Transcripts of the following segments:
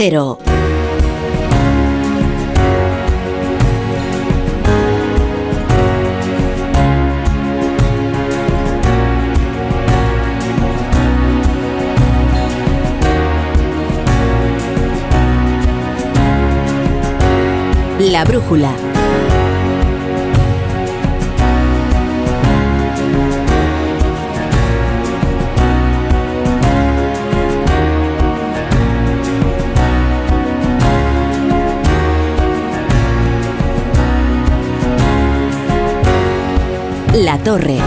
Cero. La brújula. La Torre.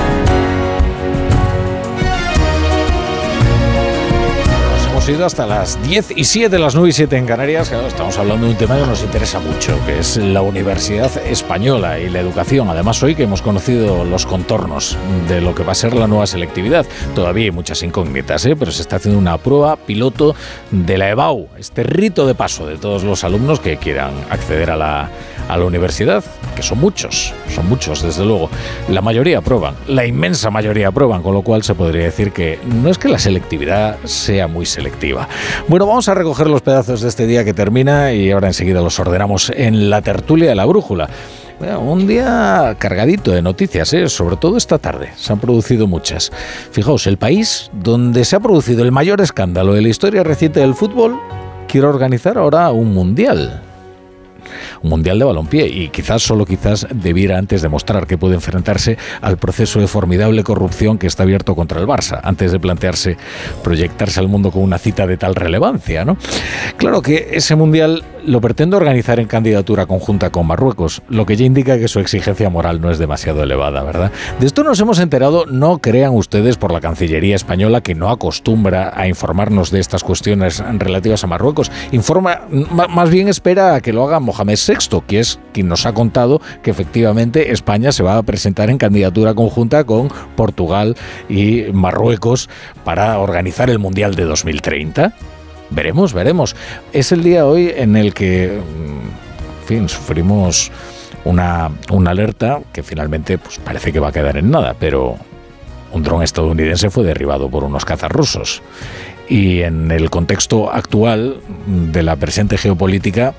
Hemos ido hasta las 10 y 7, las 9 y 7 en Canarias. Estamos hablando de un tema que nos interesa mucho, que es la Universidad Española y la educación. Además, hoy que hemos conocido los contornos de lo que va a ser la nueva selectividad. Todavía hay muchas incógnitas, ¿eh? pero se está haciendo una prueba piloto de la EBAU, este rito de paso de todos los alumnos que quieran acceder a la, a la universidad, que son muchos, son muchos desde luego. La mayoría aprueban, la inmensa mayoría aprueban, con lo cual se podría decir que no es que la selectividad sea muy selectiva. Bueno, vamos a recoger los pedazos de este día que termina y ahora enseguida los ordenamos en la tertulia de la brújula. Un día cargadito de noticias, ¿eh? sobre todo esta tarde. Se han producido muchas. Fijaos, el país donde se ha producido el mayor escándalo de la historia reciente del fútbol quiere organizar ahora un mundial un mundial de balompié y quizás solo quizás debiera antes demostrar que puede enfrentarse al proceso de formidable corrupción que está abierto contra el Barça antes de plantearse proyectarse al mundo con una cita de tal relevancia, ¿no? Claro que ese mundial lo pretende organizar en candidatura conjunta con Marruecos, lo que ya indica que su exigencia moral no es demasiado elevada, ¿verdad? De esto nos hemos enterado, no crean ustedes por la Cancillería española que no acostumbra a informarnos de estas cuestiones relativas a Marruecos. Informa, más bien espera a que lo haga Mohamed VI, que es quien nos ha contado que efectivamente España se va a presentar en candidatura conjunta con Portugal y Marruecos para organizar el Mundial de 2030. Veremos, veremos. Es el día hoy en el que, en fin, sufrimos una, una alerta que finalmente pues, parece que va a quedar en nada, pero un dron estadounidense fue derribado por unos cazas rusos. Y en el contexto actual de la presente geopolítica,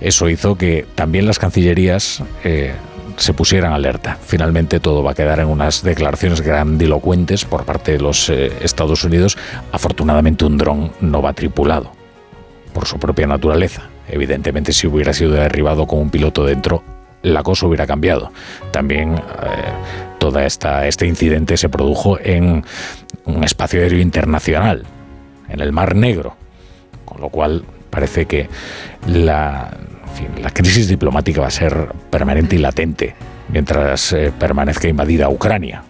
eso hizo que también las cancillerías eh, se pusieran alerta. Finalmente todo va a quedar en unas declaraciones grandilocuentes por parte de los eh, Estados Unidos. Afortunadamente un dron no va tripulado por su propia naturaleza. Evidentemente si hubiera sido derribado con un piloto dentro, la cosa hubiera cambiado. También eh, todo este incidente se produjo en un espacio aéreo internacional, en el Mar Negro, con lo cual parece que la, crisis diplomática va a ser permanente y latente mientras eh, permanezca invadida Ucrania.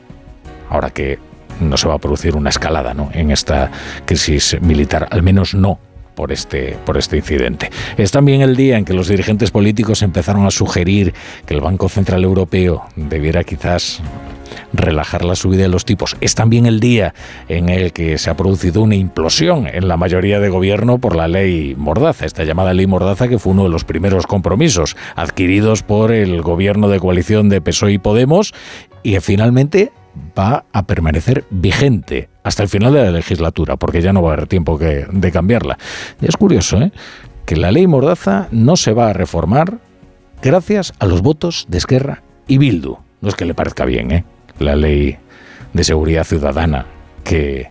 Ahora que no se va a producir una escalada ¿no? en esta crisis militar, al menos no por este, por este incidente. Es también el día en que los dirigentes políticos empezaron a sugerir que el Banco Central Europeo debiera quizás relajar la subida de los tipos. Es también el día en el que se ha producido una implosión en la mayoría de gobierno por la ley Mordaza, esta llamada ley Mordaza que fue uno de los primeros compromisos adquiridos por el gobierno de coalición de PSOE y Podemos y finalmente va a permanecer vigente hasta el final de la legislatura, porque ya no va a haber tiempo que, de cambiarla. Y es curioso, ¿eh? que la ley Mordaza no se va a reformar gracias a los votos de Esquerra y Bildu. No es que le parezca bien, ¿eh? La ley de seguridad ciudadana que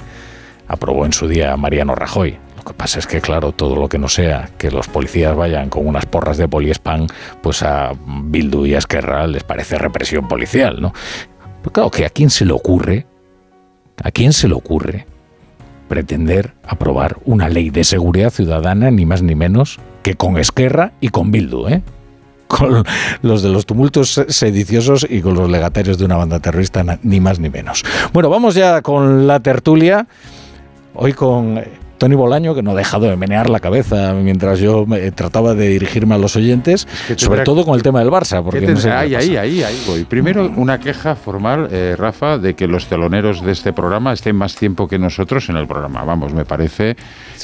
aprobó en su día Mariano Rajoy. Lo que pasa es que, claro, todo lo que no sea que los policías vayan con unas porras de poliespan, pues a Bildu y a Esquerra les parece represión policial, ¿no? Pero claro, que a quién se le ocurre, a quién se le ocurre pretender aprobar una ley de seguridad ciudadana, ni más ni menos, que con Esquerra y con Bildu, ¿eh? Con los de los tumultos sediciosos y con los legatarios de una banda terrorista, ni más ni menos. Bueno, vamos ya con la tertulia. Hoy con Tony Bolaño, que no ha dejado de menear la cabeza mientras yo me, trataba de dirigirme a los oyentes, sobre todo con el tema del Barça. Porque no sé ahí, ahí, ahí, ahí voy. Primero, una queja formal, eh, Rafa, de que los teloneros de este programa estén más tiempo que nosotros en el programa. Vamos, me parece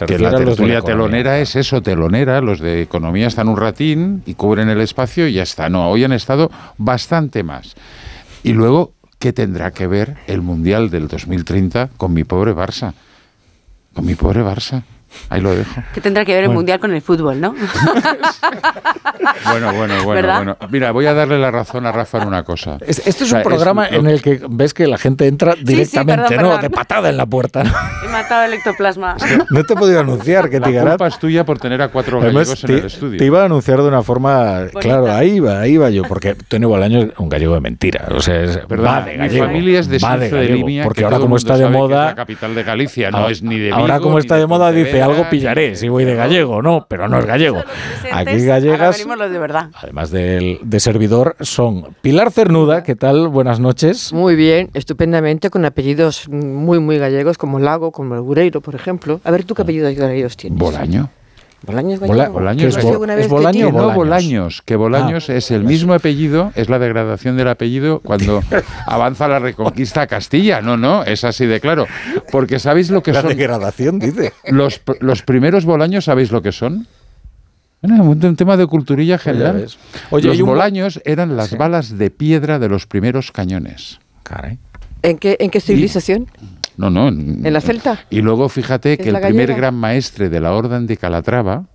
que la tertulia telonera es eso, telonera. Los de economía están un ratín y cubren el espacio y ya está. No, hoy han estado bastante más. Y luego, ¿qué tendrá que ver el Mundial del 2030 con mi pobre Barça? Con mi pobre Barça. Ahí lo dejo. Que tendrá que ver el Mundial con el fútbol, ¿no? bueno, bueno, bueno, bueno. Mira, voy a darle la razón a Rafa en una cosa. Este es un programa en el que ves que la gente entra directamente, ¿no? De patada en la puerta. He matado el ectoplasma. no te he podido anunciar que La culpa es tuya por tener a cuatro gallegos en el estudio. Te iba a anunciar de una forma... Claro, ahí iba, ahí iba yo, porque Tony Bolaño es un gallego de mentira. O sea, es ¿verdad? Mi familia es de va de, de Porque ahora como está de moda... la capital de Galicia, no es ni de Vigo, Ahora como está de moda dice algo pillaré si voy de gallego, no, pero no es gallego. Aquí gallegas, de verdad. además del de servidor, son Pilar Cernuda, ¿qué tal? Buenas noches. Muy bien, estupendamente, con apellidos muy, muy gallegos, como Lago, como el Gureiro, por ejemplo. A ver, ¿tú qué apellidos gallegos tienes? Bolaño. Bolaños Bolaños, es, Bolaño no Bolaños, que Bolaños ah. es el mismo apellido, es la degradación del apellido cuando avanza la reconquista a Castilla. No, no, es así de claro. Porque ¿sabéis lo que la son? La degradación, dice. Los, los primeros Bolaños, ¿sabéis lo que son? un tema de culturilla general. Oye, los bolaños eran las balas de piedra de los primeros cañones. ¿En qué, en qué civilización? No, no. En, la Celta. Y luego fíjate que el primer gran maestre de la Orden de Calatrava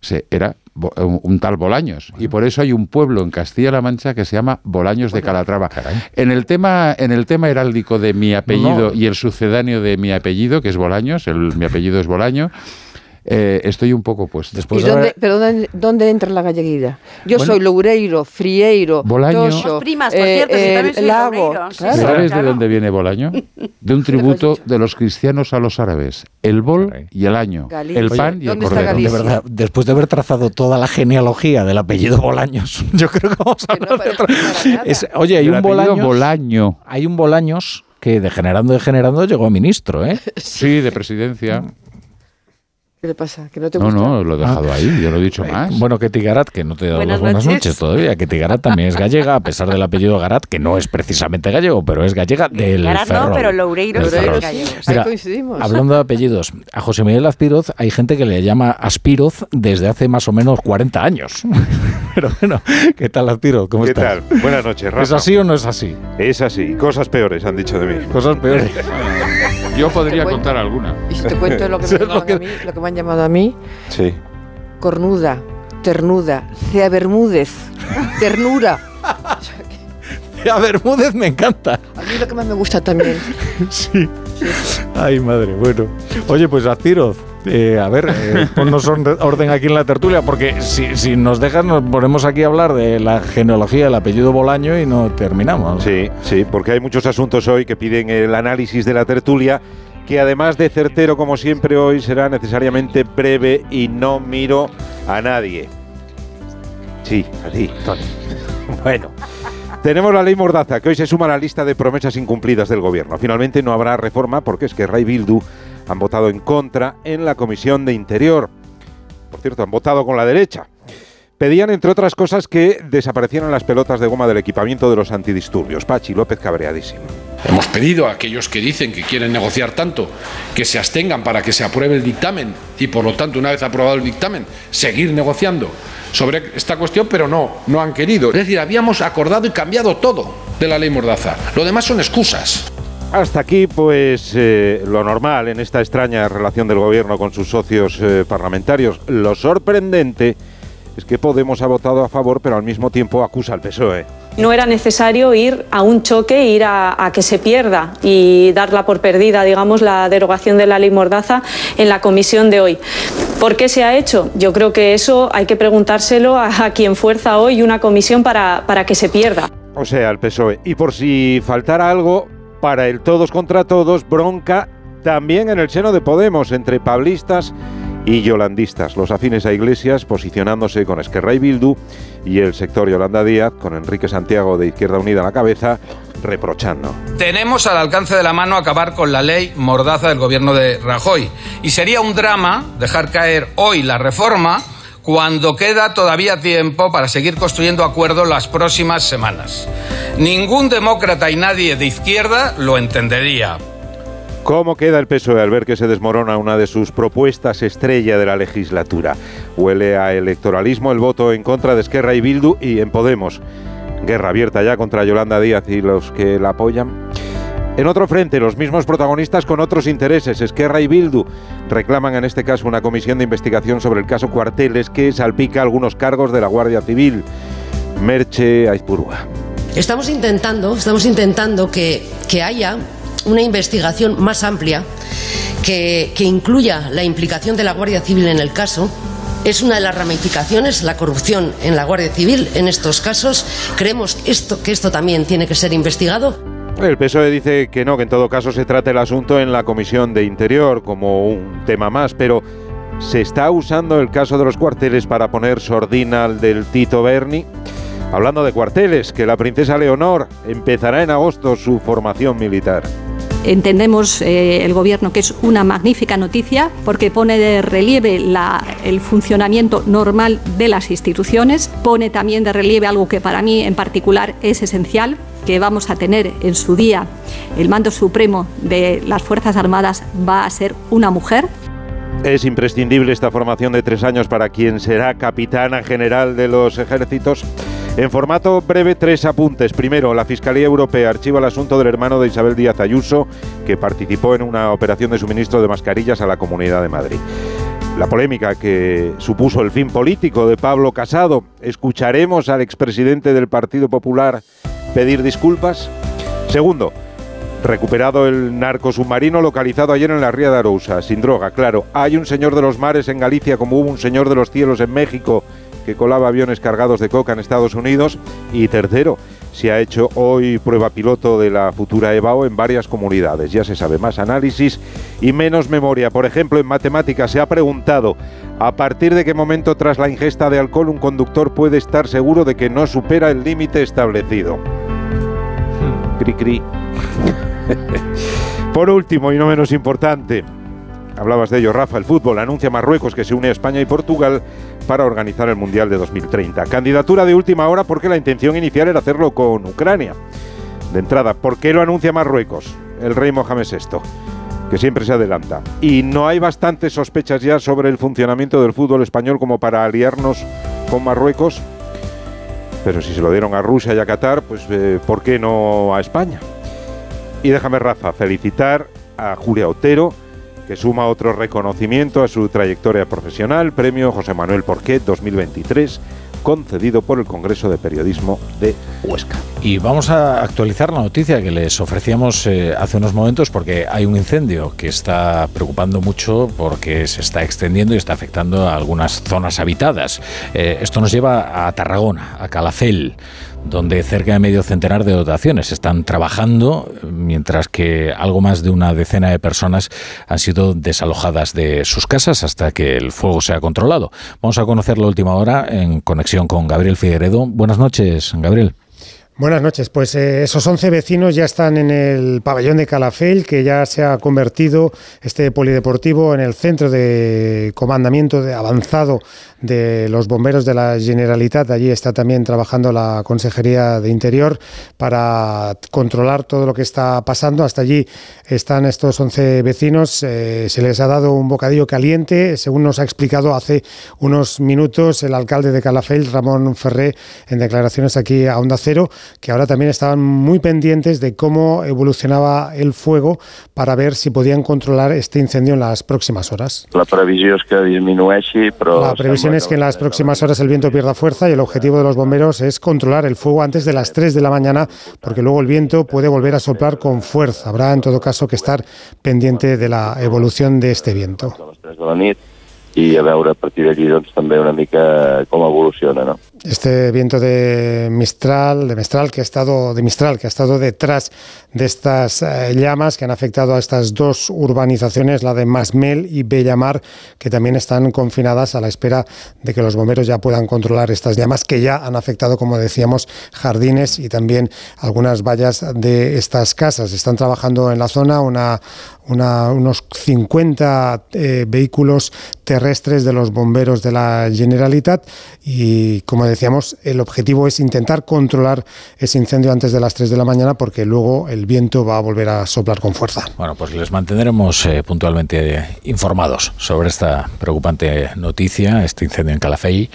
se, era un, tal Bolaños. Y por eso hay un pueblo en Castilla-La Mancha que se llama Bolaños de Calatrava. En el, tema, en el tema heráldico de mi apellido y el sucedáneo de mi apellido, que es Bolaños, el, mi apellido es Bolaño, eh, estoy un poco puesto. Después dónde, ¿Pero dónde, entra la galleguida? Yo soy Loureiro, Frieiro, Bolaño. primas, por cierto, eh, Lago. ¿Sabes de dónde viene Bolaño? De un tributo de los cristianos a los árabes. El bol y el año. El pan y el cordero. De verdad, después de haber trazado toda la genealogía del apellido Bolaños, yo creo que vamos a hablar de otro. oye, hay un Bolaños, Bolaño. Hay un Bolaños que degenerando, degenerando llegó a ministro, ¿eh? Sí, de presidencia. ¿Qué le pasa? ¿Que no te gusta? No, no, lo he dejado ah. ahí, yo lo he dicho más. Bueno, que Tigarat, que no te he dado las buenas noches. todavía, que Tigarat también es gallega, a pesar del apellido Garat, que no es precisamente gallego, pero es gallega del Garat no, pero Loureiro es gallego. Mira, coincidimos. Hablando de apellidos, a José Miguel Aspiroz hay gente que le llama Aspiroz desde hace más o menos 40 años. pero bueno, ¿qué tal Aspiroz? ¿Cómo ¿Qué estás? tal? Buenas noches, Rafa. ¿Es así o no es así? Es así. Cosas peores han dicho de mí. Cosas peores. Yo podría contar alguna. Y si te cuento lo que, me lo que... A mí, lo que me han llamado a mí. Sí. Cornuda, ternuda, Cea Bermúdez, ternura. Cea Bermúdez me encanta. A mí lo que más me gusta también. sí. Ay, madre, bueno. Oye, pues Aspiroz, eh, a ver, eh, ponnos orden aquí en la tertulia, porque si, si, nos dejas nos ponemos aquí a hablar de la genealogía del apellido Bolaño y no terminamos. Sí, sí, porque hay muchos asuntos hoy que piden el análisis de la tertulia que además de certero como siempre hoy será necesariamente breve y no miro a nadie. Sí, a ti, Tony. bueno. Tenemos la ley Mordaza, que hoy se suma a la lista de promesas incumplidas del gobierno. Finalmente no habrá reforma porque es que Ray Bildu han votado en contra en la Comisión de Interior. Por cierto, han votado con la derecha. Pedían, entre otras cosas, que desaparecieran las pelotas de goma del equipamiento de los antidisturbios. Pachi López cabreadísimo. Hemos pedido a aquellos que dicen que quieren negociar tanto que se abstengan para que se apruebe el dictamen y, por lo tanto, una vez aprobado el dictamen, seguir negociando sobre esta cuestión, pero no, no han querido. Es decir, habíamos acordado y cambiado todo de la ley Mordaza. Lo demás son excusas. Hasta aquí, pues, eh, lo normal en esta extraña relación del gobierno con sus socios eh, parlamentarios. Lo sorprendente es que Podemos ha votado a favor, pero al mismo tiempo acusa al PSOE. No era necesario ir a un choque, ir a, que se pierda y darla por perdida, digamos, la derogación de la ley Mordaza en la comisión de hoy. ¿Por qué se ha hecho? Yo creo que eso hay que preguntárselo a, quien fuerza hoy una comisión para, para que se pierda. O sea, al PSOE. Y por si faltara algo, para el todos contra todos, bronca también en el seno de Podemos, entre pablistas y yolandistas, los afines a Iglesias posicionándose con Esquerra y Bildu y el sector Yolanda Díaz con Enrique Santiago de Izquierda Unida a la cabeza reprochando. Tenemos al alcance de la mano acabar con la ley mordaza del gobierno de Rajoy y sería un drama dejar caer hoy la reforma cuando queda todavía tiempo para seguir construyendo acuerdos las próximas semanas. Ningún demócrata y nadie de izquierda lo entendería. ¿Cómo queda el PSOE al ver que se desmorona una de sus propuestas estrella de la legislatura? Huele a electoralismo el voto en contra de Esquerra y Bildu y en Podemos. Guerra abierta ya contra Yolanda Díaz y los que la apoyan. En otro frente, los mismos protagonistas con otros intereses, Esquerra y Bildu, reclaman en este caso una comisión de investigación sobre el caso Cuarteles que salpica algunos cargos de la Guardia Civil. Merche Aizpurúa. Estamos intentando, estamos intentando que, que haya una investigación más amplia que, que incluya la implicación de la Guardia Civil en el caso es una de las ramificaciones, la corrupción en la Guardia Civil en estos casos. Creemos esto, que esto también tiene que ser investigado. El PSOE dice que no, que en todo caso se trata el asunto en la Comisión de Interior como un tema más, pero ¿se está usando el caso de los cuarteles para poner sordina al del Tito Berni? Hablando de cuarteles, que la princesa Leonor empezará en agosto su formación militar. Entendemos eh, el Gobierno que es una magnífica noticia porque pone de relieve el funcionamiento normal de las instituciones, pone también de relieve algo que para mí en particular es esencial, que vamos a tener en su día el mando supremo de las Fuerzas Armadas va a ser una mujer. Es imprescindible esta formación de tres años para quien será capitana general de los ejércitos. En formato breve, tres apuntes. Primero, la Fiscalía Europea archiva el asunto del hermano de Isabel Díaz Ayuso, que participó en una operación de suministro de mascarillas a la Comunidad de Madrid. La polémica que supuso el fin político de Pablo Casado. ¿Escucharemos al expresidente del Partido Popular pedir disculpas? Segundo, recuperado el narco submarino localizado ayer en la ría de Arousa, sin droga, claro. Hay un señor de los mares en Galicia como hubo un señor de los cielos en México que colaba aviones cargados de coca en Estados Unidos. Y tercero, se ha hecho hoy prueba piloto de la futura EBAO en varias comunidades. Ya se sabe más análisis y menos memoria. Por ejemplo, en matemáticas se ha preguntado a partir de qué momento tras la ingesta de alcohol un conductor puede estar seguro de que no supera el límite establecido. Cri cri. Por último y no menos importante, hablabas de ello, Rafa, el fútbol anuncia Marruecos que se une a España y Portugal para organizar el Mundial de 2030. Candidatura de última hora porque la intención inicial era hacerlo con Ucrania. De entrada, ¿por qué lo anuncia Marruecos? El rey Mohamed VI, que siempre se adelanta. Y no hay bastantes sospechas ya sobre el funcionamiento del fútbol español como para aliarnos con Marruecos. Pero si se lo dieron a Rusia y a Qatar, pues eh, ¿por qué no a España? Y déjame, Rafa, felicitar a Julia Otero, que suma otro reconocimiento a su trayectoria profesional, premio José Manuel Porquet 2023 concedido por el Congreso de Periodismo de Huesca. Y vamos a actualizar la noticia que les ofrecíamos eh, hace unos momentos porque hay un incendio que está preocupando mucho porque se está extendiendo y está afectando a algunas zonas habitadas. Eh, esto nos lleva a Tarragona, a Calafel donde cerca de medio centenar de dotaciones están trabajando, mientras que algo más de una decena de personas han sido desalojadas de sus casas hasta que el fuego se ha controlado. Vamos a conocer la última hora en conexión con Gabriel Figueredo. Buenas noches, Gabriel. Buenas noches. Pues eh, esos 11 vecinos ya están en el pabellón de Calafel, que ya se ha convertido este polideportivo en el centro de comandamiento de avanzado de los bomberos de la Generalitat. Allí está también trabajando la Consejería de Interior para controlar todo lo que está pasando. Hasta allí están estos 11 vecinos. Eh, se les ha dado un bocadillo caliente, según nos ha explicado hace unos minutos el alcalde de Calafell, Ramón Ferré, en declaraciones aquí a Onda Cero, que ahora también estaban muy pendientes de cómo evolucionaba el fuego para ver si podían controlar este incendio en las próximas horas. La previsión es que disminueixi, pero... La previsión es que en las próximas horas el viento pierda fuerza y el objetivo de los bomberos es controlar el fuego antes de las 3 de la mañana, porque luego el viento puede volver a soplar con fuerza. Habrá en todo caso que estar pendiente de la evolución de este viento. Y a veure a partir d'aquí doncs, també una mica com evoluciona, no? Este viento de Mistral, de Mistral que ha estado de Mistral que ha estado detrás de estas eh, llamas que han afectado a estas dos urbanizaciones, la de Masmel y Bellamar, que también están confinadas a la espera de que los bomberos ya puedan controlar estas llamas que ya han afectado, como decíamos, jardines y también algunas vallas de estas casas. Están trabajando en la zona una, unos 50 eh, vehículos terrestres de los bomberos de la Generalitat y como decíamos, el objetivo es intentar controlar ese incendio antes de las 3 de la mañana porque luego el viento va a volver a soplar con fuerza. Bueno, pues les mantendremos eh, puntualmente informados sobre esta preocupante noticia, este incendio en Calafell,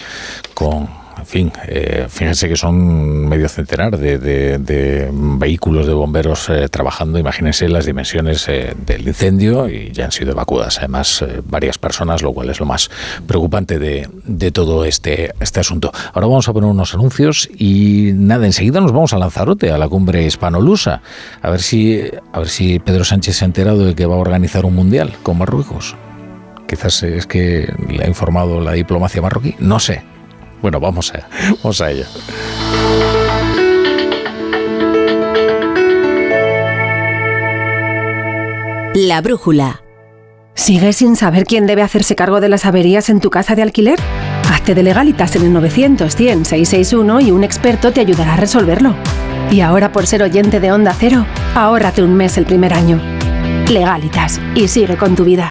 con en fin, eh, fíjense que son medio centenar de, vehículos de bomberos eh, trabajando. Imagínense las dimensiones eh, del incendio y ya han sido evacuadas además varias personas, lo cual es lo más preocupante de, de, todo este, este asunto. Ahora vamos a poner unos anuncios y nada, enseguida nos vamos a Lanzarote, a la cumbre hispanolusa, a ver si, a ver si Pedro Sánchez se ha enterado de que va a organizar un mundial con Marruecos. Quizás es que le ha informado la diplomacia marroquí, no sé. Bueno, vamos a, vamos a ello. La brújula. ¿Sigues sin saber quién debe hacerse cargo de las averías en tu casa de alquiler? Hazte de legalitas en el 900 100 661 y un experto te ayudará a resolverlo. Y ahora por ser oyente de Onda Cero, ahórrate un mes el primer año. Legalitas y sigue con tu vida.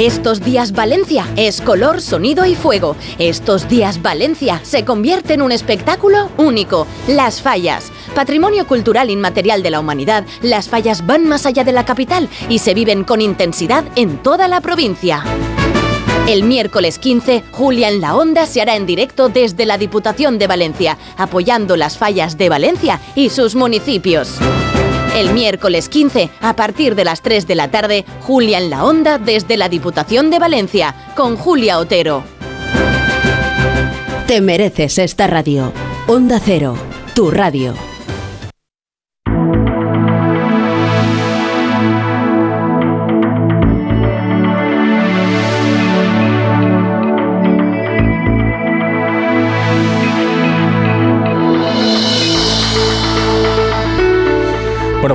Estos días Valencia es color, sonido y fuego. Estos días Valencia se convierte en un espectáculo único. Las fallas. Patrimonio cultural inmaterial de la humanidad, las fallas van más allá de la capital y se viven con intensidad en toda la provincia. El miércoles 15, Julia en la Onda se hará en directo desde la Diputación de Valencia, apoyando las fallas de Valencia y sus municipios. El miércoles 15, a partir de las 3 de la tarde, Julia en la Onda desde la Diputación de Valencia, con Julia Otero. Te mereces esta radio. Onda Cero, tu radio.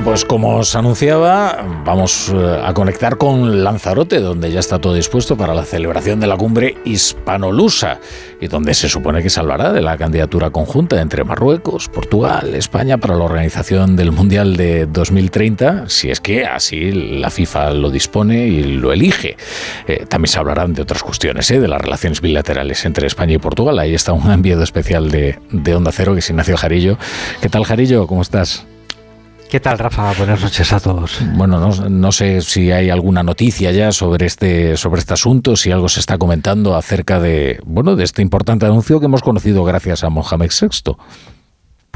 Pues como os anunciaba, vamos eh, a conectar con Lanzarote, donde ya está todo dispuesto para la celebración de la cumbre hispanolusa y donde se supone que salvará de la candidatura conjunta entre Marruecos, Portugal, España para la organización del Mundial de 2030, si es que así la FIFA lo dispone y lo elige. Eh, también se hablarán de otras cuestiones, eh, de las relaciones bilaterales entre España y Portugal. Ahí está un enviado especial de, de Onda Cero, que es Ignacio Jarillo. ¿Qué tal, Jarillo? ¿Cómo estás? ¿Qué tal, Rafa? Buenas noches a todos. Bueno, no, sé si hay alguna noticia ya sobre este, sobre este asunto, si algo se está comentando acerca de, bueno, de este importante anuncio que hemos conocido gracias a Mohamed VI.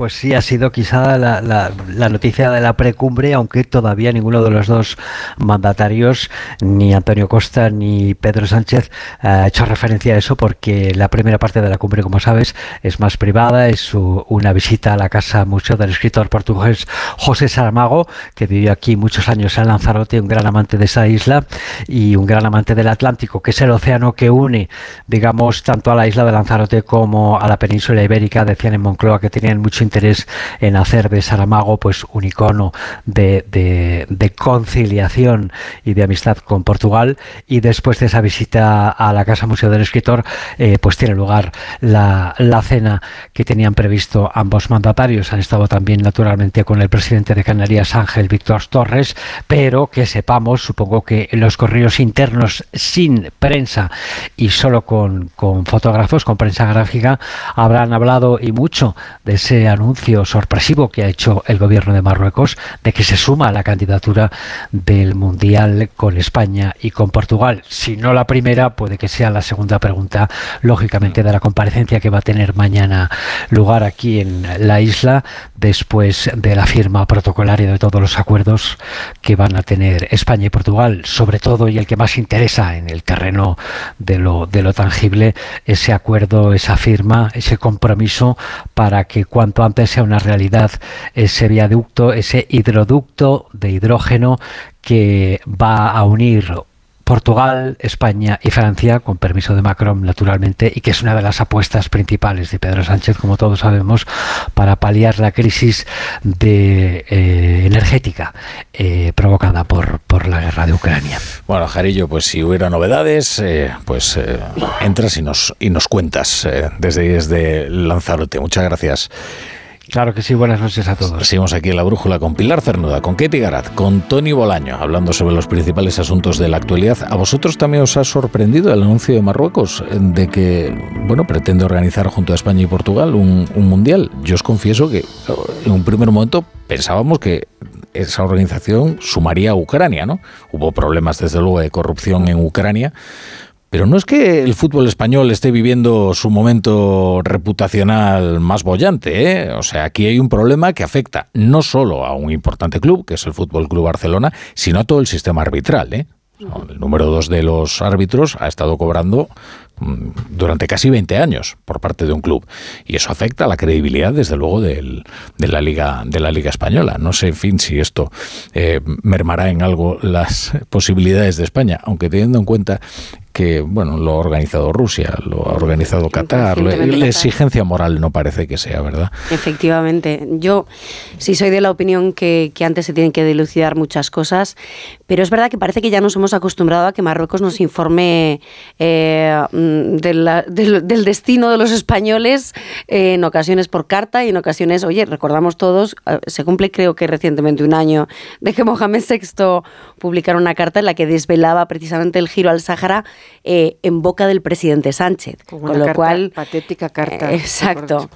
Pues sí, ha sido quizá la, noticia de la precumbre, aunque todavía ninguno de los dos mandatarios, ni Antonio Costa ni Pedro Sánchez, ha hecho referencia a eso, porque la primera parte de la cumbre, como sabes, es más privada, es una visita a la casa museo del escritor portugués José Saramago, que vivió aquí muchos años en Lanzarote, un gran amante de esa isla y un gran amante del Atlántico, que es el océano que une, digamos, tanto a la isla de Lanzarote como a la península ibérica, decían en Moncloa que tenían mucho interés en hacer de Saramago pues un icono de, conciliación y de amistad con Portugal. Y después de esa visita a la Casa Museo del Escritor eh, pues tiene lugar la, cena que tenían previsto ambos mandatarios. Han estado también naturalmente con el presidente de Canarias Ángel Víctor Torres. Pero que sepamos supongo que los correos internos sin prensa y solo con, fotógrafos con prensa gráfica habrán hablado y mucho de ese sorpresivo que ha hecho el gobierno de Marruecos de que se suma a la candidatura del Mundial con España y con Portugal. Si no la primera, puede que sea la segunda pregunta, lógicamente, de la comparecencia que va a tener mañana lugar aquí en la isla, después de la firma protocolaria de todos los acuerdos que van a tener España y Portugal, sobre todo y el que más interesa en el terreno de lo, de lo tangible, ese acuerdo, esa firma, ese compromiso para que cuanto antes sea una realidad ese viaducto, ese hidroducto de hidrógeno que va a unir Portugal, España y Francia, con permiso de Macron, naturalmente, y que es una de las apuestas principales de Pedro Sánchez, como todos sabemos, para paliar la crisis de, eh, energética eh, provocada por, por la guerra de Ucrania. Bueno, Jarillo, pues si hubiera novedades, eh, pues entras y nos, y nos cuentas desde, desde Lanzarote. Muchas gracias. Claro que sí, buenas noches a todos. Seguimos aquí en la brújula con Pilar Cernuda, con Ketty Garat, con Tony Bolaño, hablando sobre los principales asuntos de la actualidad. ¿A vosotros también os ha sorprendido el anuncio de Marruecos de que, bueno, pretende organizar junto a España y Portugal un, un mundial? Yo os confieso que en un primer momento pensábamos que esa organización sumaría a Ucrania, ¿no? Hubo problemas, desde luego, de corrupción en Ucrania, pero no es que el fútbol español esté viviendo su momento reputacional más bollante, ¿eh? O sea, aquí hay un problema que afecta no solo a un importante club, que es el Fútbol Club Barcelona, sino a todo el sistema arbitral, ¿eh? El número dos de los árbitros ha estado cobrando mm, durante casi 20 años por parte de un club y eso afecta a la credibilidad desde luego de la liga de la liga española no sé en fin si esto eh, mermará en algo las posibilidades de España aunque teniendo en cuenta que bueno lo ha organizado Rusia, lo ha organizado Qatar, la exigencia moral no parece que sea, ¿verdad? Efectivamente, yo sí soy de la opinión que, antes se tienen que dilucidar muchas cosas, pero es verdad que parece que ya nos hemos acostumbrado a que Marruecos nos informe eh, mm, del, destino de los españoles eh, en ocasiones por carta y en ocasiones, oye, recordamos todos, se cumple creo que recientemente un año de que Mohamed VI publicara una carta en la que desvelaba precisamente el giro al Sáhara eh, en boca del presidente Sánchez. con lo cual patética carta. Eh, exacto.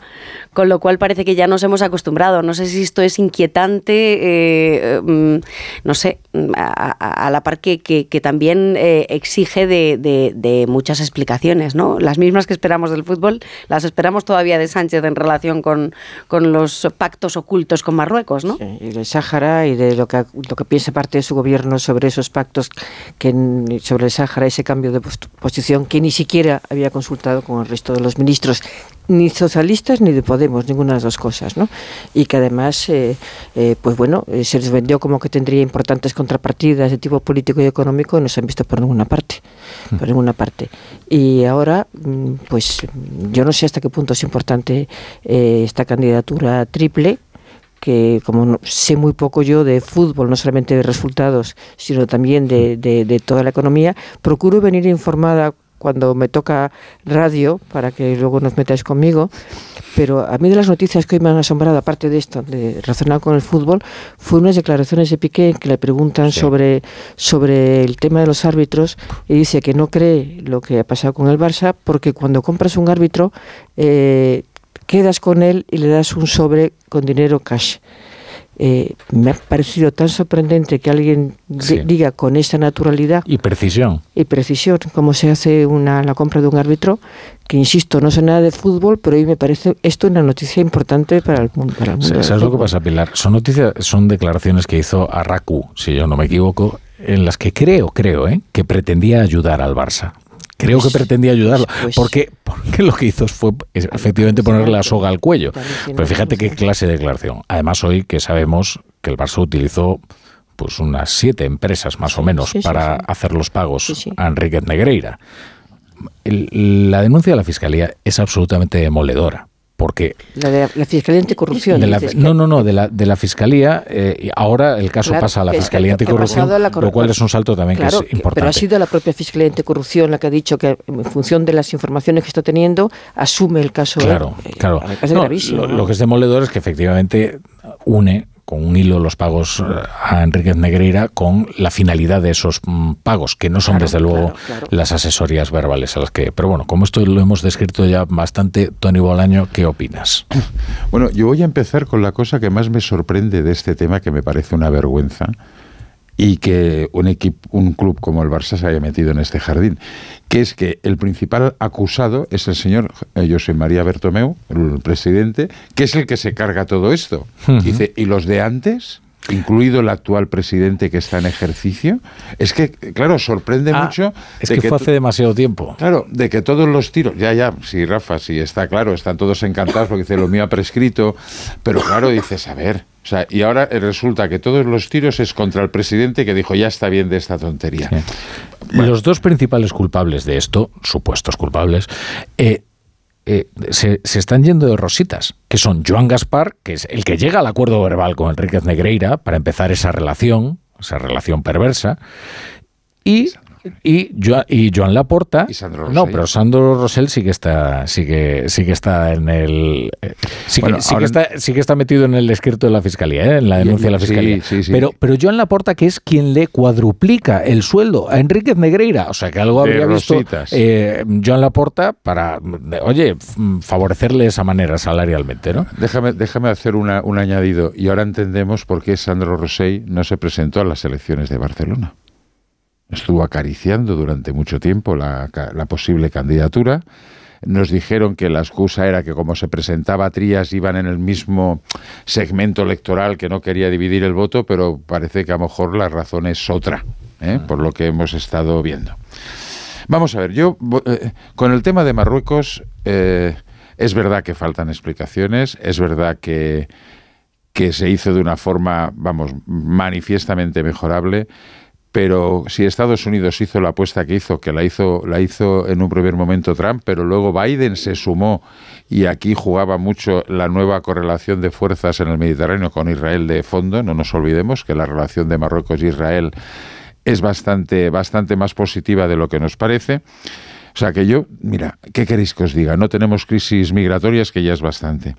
Con lo cual parece que ya nos hemos acostumbrado. No sé si esto es inquietante, eh, mm, no sé, a, la par que, que, también exige de, muchas explicaciones, ¿no? Las mismas que esperamos del fútbol, las esperamos todavía de Sánchez en relación con, con los pactos ocultos con Marruecos, ¿no? y de Sáhara y de lo que, lo que piensa parte de su gobierno sobre esos pactos que sobre el Sáhara, ese cambio de posición que ni siquiera había consultado con el resto de los ministros, ni socialistas ni de Podemos, ninguna de las dos cosas, ¿no? Y que además, eh, eh, pues bueno, eh, se les vendió como que tendría importantes contrapartidas de tipo político y económico y no se han visto por ninguna parte, hmm. por ninguna parte. Y ahora, mm, pues yo no sé hasta qué punto es importante esta candidatura triple, que como sé muy poco yo de fútbol, no solamente de resultados, sino también de, de, toda la economía, procuro venir informada cuando me toca radio, para que luego nos metáis conmigo, pero a mí de las noticias que hoy me han asombrado, aparte de esto, de relacionado con el fútbol, fue unas declaraciones de Piqué en que le preguntan sobre, sobre el tema de los árbitros y dice que no cree lo que ha pasado con el Barça porque cuando compras un árbitro eh, quedas con él y le das un sobre con dinero cash. Eh, me ha parecido tan sorprendente que alguien diga con esa naturalidad y precisión y precisión cómo se hace una la compra de un árbitro que insisto no sé nada de fútbol pero hoy me parece esto una noticia importante para el mundo, para ¿Sabes lo que pasa Pilar? Son noticias son declaraciones que hizo Arracu si yo no me equivoco en las que creo creo ¿eh? que pretendía ayudar al Barça Creo que pretendía ayudarlo, pues porque, porque lo que hizo fue efectivamente ponerle la soga al cuello. Pero fíjate qué clase de declaración. Además, hoy que sabemos que el Barça utilizó pues unas siete empresas más o menos para hacer los pagos a Enrique Negreira. la denuncia de la Fiscalía es absolutamente demoledora porque la, de la Fiscalía Anticorrupción. no, no, no, de la, de la Fiscalía, eh, ahora el caso pasa a la Fiscalía Anticorrupción, lo cual es un salto también que es importante. Pero ha sido la propia Fiscalía Anticorrupción la que ha dicho que en función de las informaciones que está teniendo, asume el caso. Claro, eh, claro. lo, que es demoledor es que efectivamente une con un hilo los pagos eh, a Enriquez Negreira con la finalidad de esos mm, pagos, que no son desde luego las asesorías verbales a las que... Pero bueno, como esto lo hemos descrito ya bastante, Tony Bolaño, ¿qué opinas? Bueno, yo voy a empezar con la cosa que más me sorprende de este tema, que me parece una vergüenza, y que un equipo, un club como el Barça se haya metido en este jardín, que es que el principal acusado es el señor eh, José María Bertomeu, el presidente, que es el que se carga todo esto. Dice, ¿y los de antes? incluido el actual presidente que está en ejercicio, es que, claro, sorprende ah, mucho. Es que, fue hace demasiado tiempo. Claro, de que todos los tiros, ya, ya, sí, Rafa, sí, está claro, están todos encantados porque dice lo mío ha prescrito, pero claro, dices, a ver, o sea, y ahora resulta que todos los tiros es contra el presidente que dijo ya está bien de esta tontería. Los dos principales culpables de esto, supuestos culpables, eh, eh, se, están yendo de rositas, que son Joan Gaspar, que es el que llega al acuerdo verbal con Enríquez Negreira para empezar esa relación, esa relación perversa, y y, y Joan Laporta. Y Sandro No, pero Sandro Rosell sí que está, sí que, sí que está en el. Eh, sí, que, está, sí que está metido en el escrito de la fiscalía, ¿eh? en la denuncia de la fiscalía. Pero, pero Joan Laporta, que es quien le cuadruplica el sueldo a Enríquez Negreira, o sea que algo habría visto eh, Joan Laporta para, oye, favorecerle de esa manera salarialmente, ¿no? Déjame, déjame hacer una, un añadido. Y ahora entendemos por qué Sandro Rosell no se presentó a las elecciones de Barcelona estuvo acariciando durante mucho tiempo la, posible candidatura. Nos dijeron que la excusa era que como se presentaba Trías iban en el mismo segmento electoral que no quería dividir el voto, pero parece que a lo mejor la razón es otra, ¿eh? por lo que hemos estado viendo. Vamos a ver, yo eh, con el tema de Marruecos eh, es verdad que faltan explicaciones, es verdad que, que se hizo de una forma, vamos, manifiestamente mejorable pero si Estados Unidos hizo la apuesta que hizo, que la hizo, la hizo en un primer momento Trump, pero luego Biden se sumó y aquí jugaba mucho la nueva correlación de fuerzas en el Mediterráneo con Israel de fondo, no nos olvidemos que la relación de Marruecos e Israel es bastante, bastante más positiva de lo que nos parece. O sea que yo, mira, ¿qué queréis que os diga? No tenemos crisis migratorias, que ya es bastante.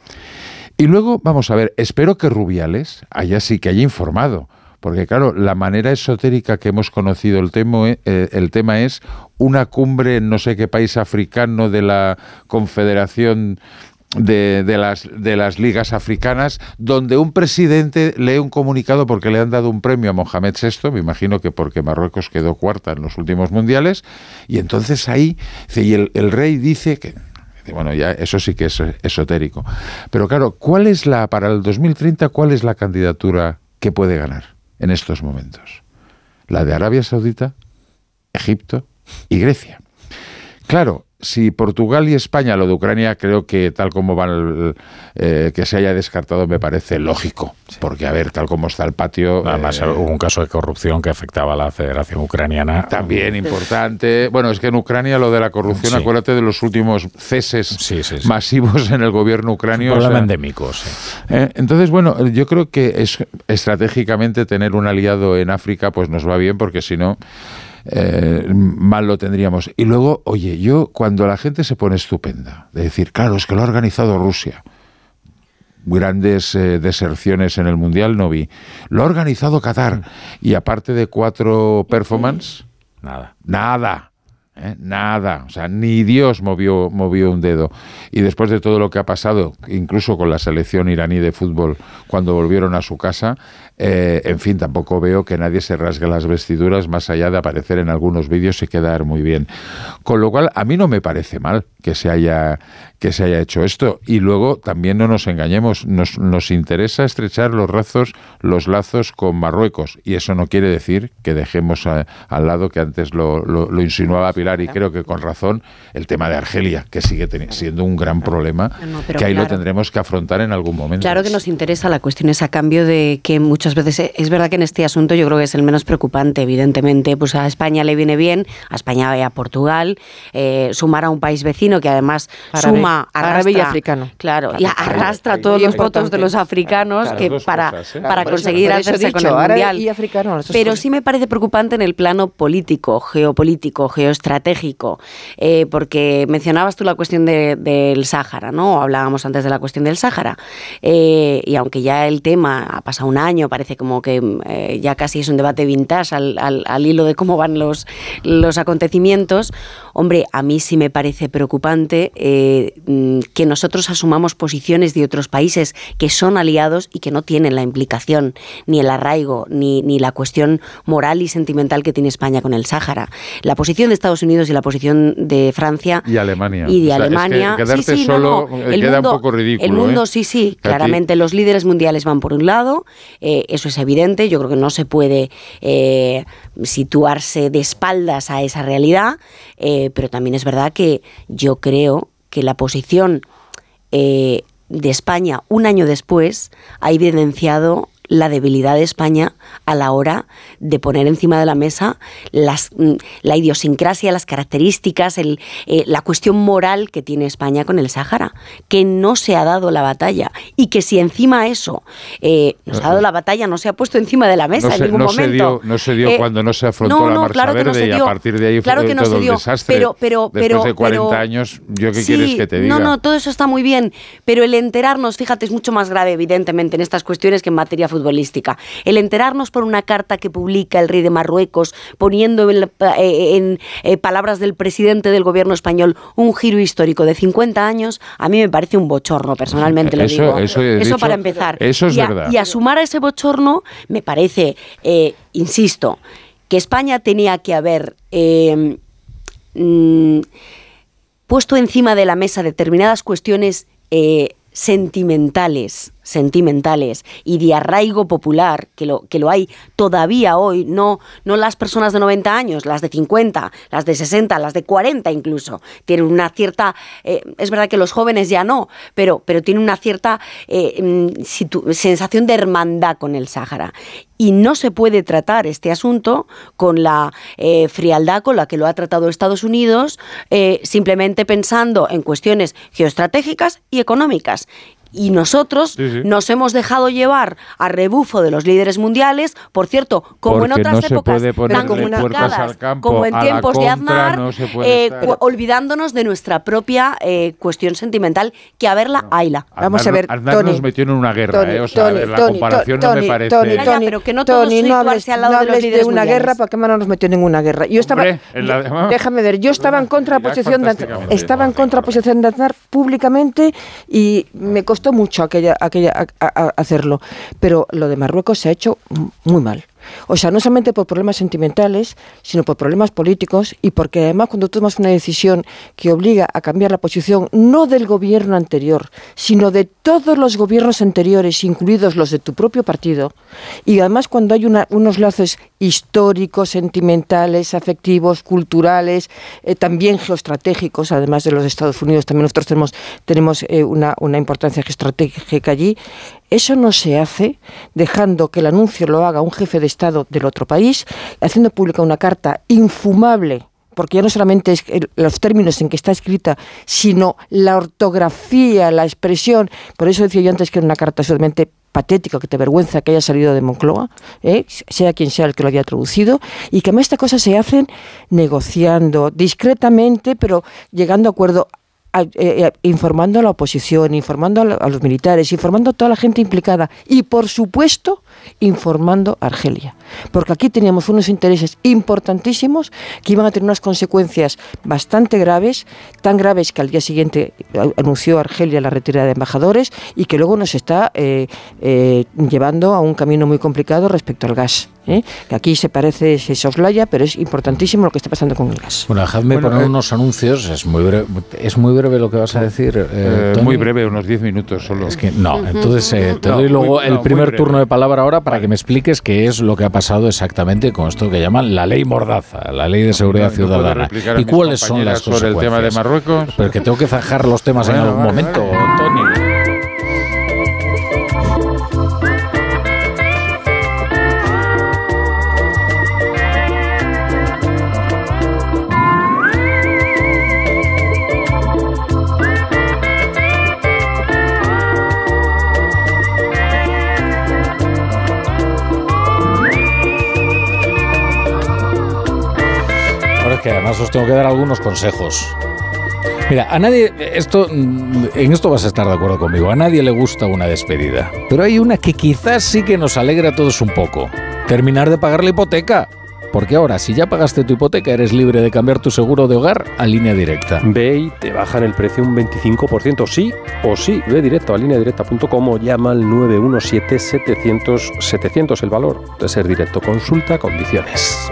Y luego, vamos a ver, espero que Rubiales haya sí que haya informado porque claro, la manera esotérica que hemos conocido el tema, eh, el tema es una cumbre en no sé qué país africano de la Confederación de, las, de las ligas africanas, donde un presidente lee un comunicado porque le han dado un premio a Mohamed VI, me imagino que porque Marruecos quedó cuarta en los últimos mundiales, y entonces ahí, y el, el rey dice que, bueno, ya eso sí que es esotérico. Pero claro, ¿cuál es la, para el 2030, cuál es la candidatura que puede ganar? En estos momentos. La de Arabia Saudita, Egipto y Grecia. Claro, si Portugal y España, lo de Ucrania, creo que tal como van, eh, que se haya descartado me parece lógico, porque a ver, tal como está el patio... Además eh, hubo un caso de corrupción que afectaba a la Federación Ucraniana. También importante. Bueno, es que en Ucrania lo de la corrupción, acuérdate de los últimos ceses masivos en el gobierno ucraniano. Un problema endémico, eh, entonces, bueno, yo creo que es estratégicamente tener un aliado en África, pues nos va bien, porque si no eh, mal lo tendríamos. Y luego, oye, yo cuando la gente se pone estupenda, de decir, claro, es que lo ha organizado Rusia, grandes eh, deserciones en el Mundial no vi, lo ha organizado Qatar, y aparte de cuatro performance, nada. Nada. ¿eh? nada, o sea, ni Dios movió, movió un dedo. Y después de todo lo que ha pasado, incluso con la selección iraní de fútbol, cuando volvieron a su casa, eh, en fin, tampoco veo que nadie se rasgue las vestiduras más allá de aparecer en algunos vídeos y quedar muy bien. Con lo cual, a mí no me parece mal que se haya, que se haya hecho esto. Y luego, también no nos engañemos, nos, nos interesa estrechar los lazos, los lazos con Marruecos. Y eso no quiere decir que dejemos al lado, que antes lo, lo, insinuaba Pilar, y creo que con razón, el tema de Argelia, que sigue siendo un gran problema, que ahí lo tendremos que afrontar en algún momento. Claro que nos interesa, la cuestión es a cambio de que muchos muchas veces eh, es verdad que en este asunto yo creo que es el menos preocupante, evidentemente, pues a España le viene bien, a España y a Portugal, eh, sumar a un país vecino que además suma, arrastra, y africano. Claro, y arrastra todos los votos de los africanos que para, ¿eh? para conseguir hacerse con el mundial. Y africano, Pero sí me parece preocupante en el plano político, geopolítico, geoestratégico, porque mencionabas tú la cuestión del Sáhara, ¿no? Hablábamos antes de la cuestión del Sáhara. y aunque ya el tema ha pasado un año, parece como que eh, ya casi es un debate vintage al, al, hilo de cómo van los, los acontecimientos. Hombre, a mí sí me parece preocupante eh, mm, que nosotros asumamos posiciones de otros países que son aliados y que no tienen la implicación, ni el arraigo, ni, ni la cuestión moral y sentimental que tiene España con el Sáhara. La posición de Estados Unidos y la posición de Francia y Alemania. Y de Alemania. quedarte solo eh, queda un poco ridículo. El mundo, sí, sí, claramente los líderes mundiales van por un lado, eso es evidente, yo creo que no se puede eh, situarse de espaldas a esa realidad, eh, pero también es verdad que yo creo que la posición eh, de España un año después ha evidenciado la debilidad de España a la hora de poner encima de la mesa las, mm, la idiosincrasia, las características, el, eh, la cuestión moral que tiene España con el Sáhara, que no se ha dado la batalla y que si encima eso eh, nos ha dado la batalla, no se ha puesto encima de la mesa en ningún momento. Se dio, no se dio eh, cuando no se afrontó la Marcha Verde y a partir de ahí fue todo el desastre. Pero, pero, Después de 40 años, ¿yo qué quieres que te diga? No, no, todo eso está muy bien, pero el enterarnos, fíjate, es mucho más grave, evidentemente, en estas cuestiones que en materia futbolística. El enterarnos por una carta que publica el rey de Marruecos, poniendo en, eh, eh, palabras del presidente del gobierno español un giro histórico de 50 años, a mí me parece un bochorno, personalmente lo digo. Eso, para empezar. Eso es y a, verdad. Y a sumar a ese bochorno, me parece, eh, insisto, que España tenía que haber mm, puesto encima de la mesa determinadas cuestiones sentimentales sentimentales y de arraigo popular, que lo, que lo hay todavía hoy, no, no las personas de 90 años, las de 50, las de 60, las de 40 incluso, tienen una cierta, eh, es verdad que los jóvenes ya no, pero, pero tienen una cierta eh, mm, sensación de hermandad con el Sáhara. Y no se puede tratar este asunto con la eh, frialdad con la que lo ha tratado Estados Unidos, simplemente pensando en cuestiones geoestratégicas y económicas y nosotros nos hemos dejado llevar a rebufo de los líderes mundiales, por cierto, como en otras épocas tan comunicadas como en tiempos de Aznar, eh, olvidándonos de nuestra propia eh, cuestión sentimental, que a verla, hayla. Vamos a ver, Aznar nos metió en una guerra, eh, o sea, la comparación no me parece... Tony, Tony, pero que no todos no hables, al lado no hables de, una guerra, porque no nos metió en ninguna guerra. Yo estaba, déjame ver, yo estaba en contra posición de estaba en contra posición de Aznar públicamente y me costó mucho aquella, aquella, hacerlo, pero lo de Marruecos se ha hecho muy mal. O sea, no solamente por problemas sentimentales, sino por problemas políticos y porque además cuando tomas una decisión que obliga a cambiar la posición no del gobierno anterior, sino de todos los gobiernos anteriores, incluidos los de tu propio partido, y además cuando hay unos lazos históricos, sentimentales, afectivos, culturales, eh, también geoestratégicos, además de los Estados Unidos, también nosotros tenemos, tenemos eh, una, una importancia geoestratégica allí, eso no se hace dejando que el anuncio lo haga un jefe de Estado del otro país, haciendo pública una carta infumable porque ya no solamente es los términos en que está escrita, sino la ortografía, la expresión. Por eso decía yo antes que era una carta solamente patética, que te vergüenza que haya salido de Moncloa, ¿eh? sea quien sea el que lo haya traducido, y que además estas cosas se hacen negociando, discretamente, pero llegando a acuerdo eh, eh, informando a la oposición, informando a, los militares, informando a toda la gente implicada. Y, por supuesto, informando a Argelia. Porque aquí teníamos unos intereses importantísimos que iban a tener unas consecuencias bastante graves, tan graves que al día siguiente eh, anunció Argelia la retirada de embajadores y que luego nos está llevando a un camino muy complicado respecto al gas. ¿eh? que aquí se parece, se soslaya, pero es importantísimo lo que está pasando con el gas. Bueno, dejadme poner eh, unos anuncios, es muy, breve, es muy breve lo que vas a decir. Eh, muy breve, unos 10 minutos solo. Es que no, entonces te doy luego el primer turno de palabra ahora para que me expliques qué es lo que ha pasado exactamente con esto que llaman la ley Mordaza, la ley de seguridad ciudadana. ¿Y cuáles son las sobre el tema de Marruecos? Pero que tengo que zajar los temas en algún momento, Tony. Además os tengo que dar algunos consejos. Mira, a nadie, esto, en esto vas a estar de acuerdo conmigo, a nadie le gusta una despedida. Pero hay una que quizás sí que nos alegra a todos un poco. Terminar de pagar la hipoteca. Porque ahora, si ya pagaste tu hipoteca, eres libre de cambiar tu seguro de hogar a línea directa. Ve y te bajan el precio un 25%, sí o sí. Ve directo a lineadirecta.com o llama al 917-700-700 el valor de ser directo. Consulta condiciones.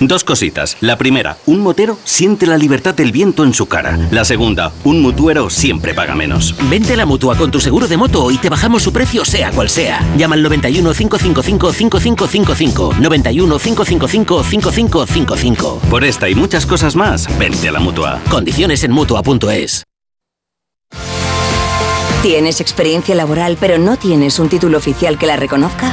Dos cositas. La primera, un motero siente la libertad del viento en su cara. La segunda, un mutuero siempre paga menos. Vente a la mutua con tu seguro de moto y te bajamos su precio sea cual sea. Llama al 91 555 5555. 91 555 5555. Por esta y muchas cosas más, vente a la mutua. Condiciones en mutua.es. ¿Tienes experiencia laboral pero no tienes un título oficial que la reconozca?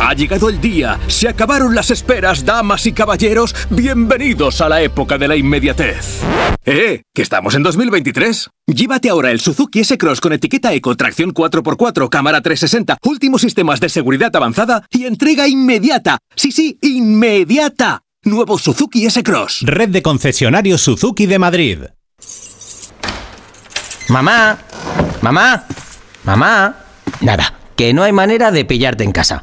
Ha llegado el día, se acabaron las esperas, damas y caballeros, bienvenidos a la época de la inmediatez. ¡Eh! ¿Que estamos en 2023? Llévate ahora el Suzuki S-Cross con etiqueta Eco, tracción 4x4, cámara 360, últimos sistemas de seguridad avanzada y entrega inmediata. Sí, sí, inmediata. Nuevo Suzuki S-Cross. Red de concesionarios Suzuki de Madrid. Mamá, mamá, mamá. Nada, que no hay manera de pillarte en casa.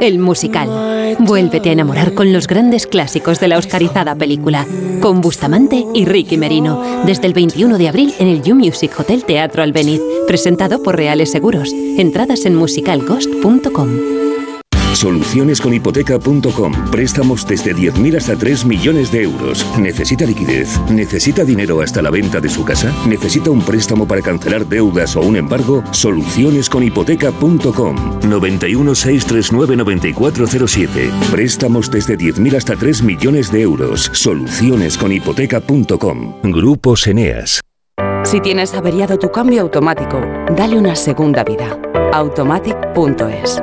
el musical. Vuélvete a enamorar con los grandes clásicos de la oscarizada película, con Bustamante y Ricky Merino, desde el 21 de abril en el You Music Hotel Teatro Albeniz, presentado por Reales Seguros. Entradas en musicalghost.com. Solucionesconhipoteca.com. Préstamos desde 10.000 hasta 3 millones de euros. ¿Necesita liquidez? ¿Necesita dinero hasta la venta de su casa? ¿Necesita un préstamo para cancelar deudas o un embargo? Solucionesconhipoteca.com. 91 639 9407. Préstamos desde 10.000 hasta 3 millones de euros. Solucionesconhipoteca.com. Grupo Eneas. Si tienes averiado tu cambio automático, dale una segunda vida. Automatic.es.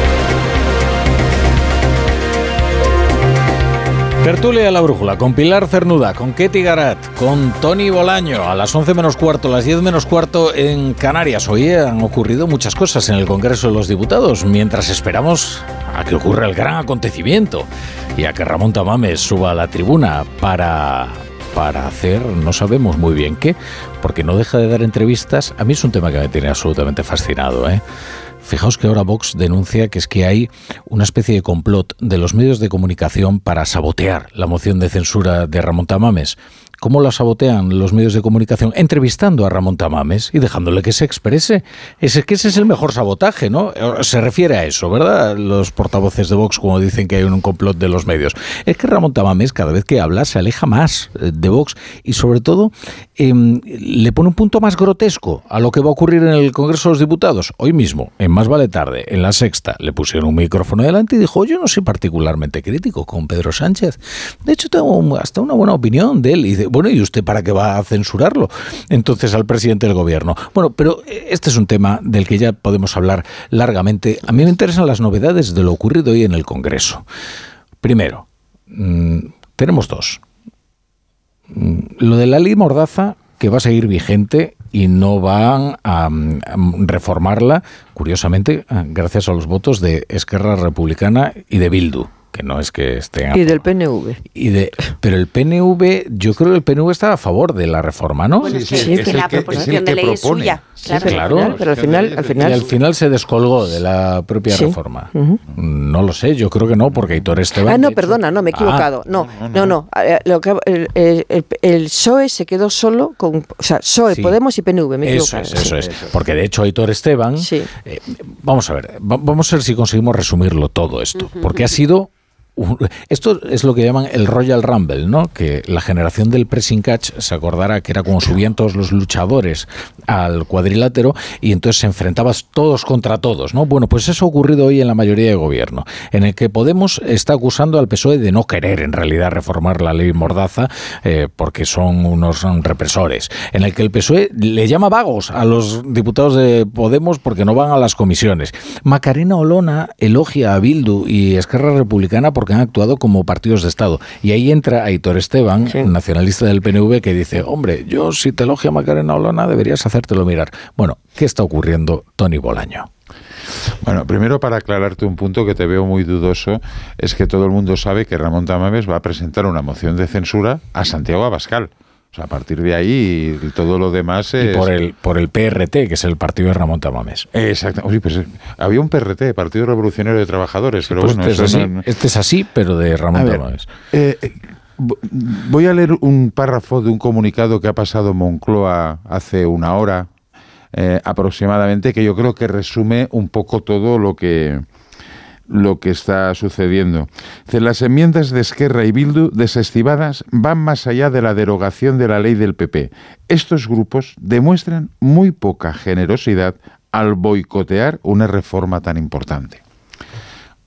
Tertulia a la brújula con Pilar Cernuda, con Ketty Garat, con Tony Bolaño a las 11 menos cuarto, a las 10 menos cuarto en Canarias. Hoy han ocurrido muchas cosas en el Congreso de los Diputados mientras esperamos a que ocurra el gran acontecimiento y a que Ramón Tamames suba a la tribuna para para hacer no sabemos muy bien qué, porque no deja de dar entrevistas. A mí es un tema que me tiene absolutamente fascinado, ¿eh? Fijaos que ahora Vox denuncia que es que hay una especie de complot de los medios de comunicación para sabotear la moción de censura de Ramón Tamames. ¿Cómo la sabotean los medios de comunicación? Entrevistando a Ramón Tamames y dejándole que se exprese. Es que ese es el mejor sabotaje, ¿no? Se refiere a eso, ¿verdad? Los portavoces de Vox, como dicen que hay un complot de los medios. Es que Ramón Tamames, cada vez que habla, se aleja más eh, de Vox y, sobre todo, eh, le pone un punto más grotesco a lo que va a ocurrir en el Congreso de los Diputados. Hoy mismo, en Más Vale Tarde, en la sexta, le pusieron un micrófono delante y dijo: Yo no soy particularmente crítico con Pedro Sánchez. De hecho, tengo hasta una buena opinión de él. Y dice, bueno, ¿y usted para qué va a censurarlo? Entonces al presidente del gobierno. Bueno, pero este es un tema del que ya podemos hablar largamente. A mí me interesan las novedades de lo ocurrido hoy en el Congreso. Primero, mm, tenemos dos. Mm, lo de la ley Mordaza, que va a seguir vigente y no van a, reformarla, curiosamente, ah, gracias a los votos de Esquerra Republicana y de Bildu que no es que esté y del PNV y de pero el PNV yo creo que el PNV está a favor de la reforma no sí, sí, es, que la proposición de ley es suya claro, pero al final al final y al final se descolgó de la propia reforma. No lo sé yo creo que no porque Hitor Esteban ah no perdona no me he equivocado. Ah. no no no, eh, el, el, PSOE se quedó solo con o sea PSOE Podemos y PNV me he eso es, eso es. Porque de hecho Hitor Esteban eh, vamos a ver vamos a ver si conseguimos resumirlo todo esto porque ha sido esto es lo que llaman el Royal Rumble, ¿no? Que la generación del pressing catch se acordará que era como subían todos los luchadores al cuadrilátero y entonces se enfrentaban todos contra todos, ¿no? Bueno, pues eso ha ocurrido hoy en la mayoría de gobierno, en el que Podemos está acusando al PSOE de no querer en realidad reformar la ley Mordaza eh, porque son unos represores, en el que el PSOE le llama vagos a los diputados de Podemos porque no van a las comisiones. Macarena Olona elogia a Bildu y Esquerra Republicana porque han actuado como partidos de Estado. Y ahí entra Aitor Esteban, nacionalista del PNV, que dice, hombre, yo si te elogia Macarena Olona deberías hacértelo mirar. Bueno, ¿qué está ocurriendo, Tony Bolaño? Bueno, primero para aclararte un punto que te veo muy dudoso, es que todo el mundo sabe que Ramón Tamames va a presentar una moción de censura a Santiago Abascal. O sea, a partir de ahí todo lo demás es... Y por el, por el PRT, que es el partido de Ramón Tamames. Exacto. Oye, pues eh, había un PRT, Partido Revolucionario de Trabajadores, pero pues bueno... Este es, así, este es así, pero de Ramón Tamames. Eh, eh, voy a leer un párrafo de un comunicado que ha pasado Moncloa hace una hora aproximadamente, que yo creo que resume un poco todo lo que lo que está sucediendo. Las enmiendas de Esquerra y Bildu desestimadas van más allá de la derogación de la ley del PP. Estos grupos demuestran muy poca generosidad al boicotear una reforma tan importante.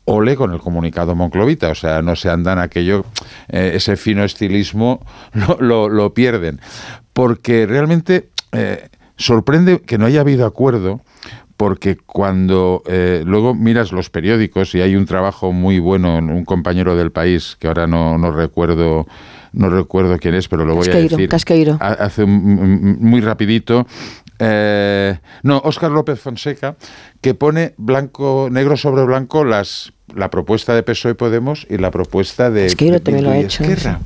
Ole con el comunicado Monclovita, o sea, no se andan aquello, eh, ese fino estilismo lo, pierden. Porque realmente eh, sorprende que no haya habido acuerdo porque cuando eh, luego miras los periódicos y hay un trabajo muy bueno en un compañero del país que ahora no, no recuerdo no recuerdo quién es pero lo voy a decir Casqueiro. hace muy rapidito eh, no Óscar López Fonseca que pone blanco negro sobre blanco las la propuesta de PSOE Podemos y la propuesta de Casqueiro también lo ha hecho Esquerra.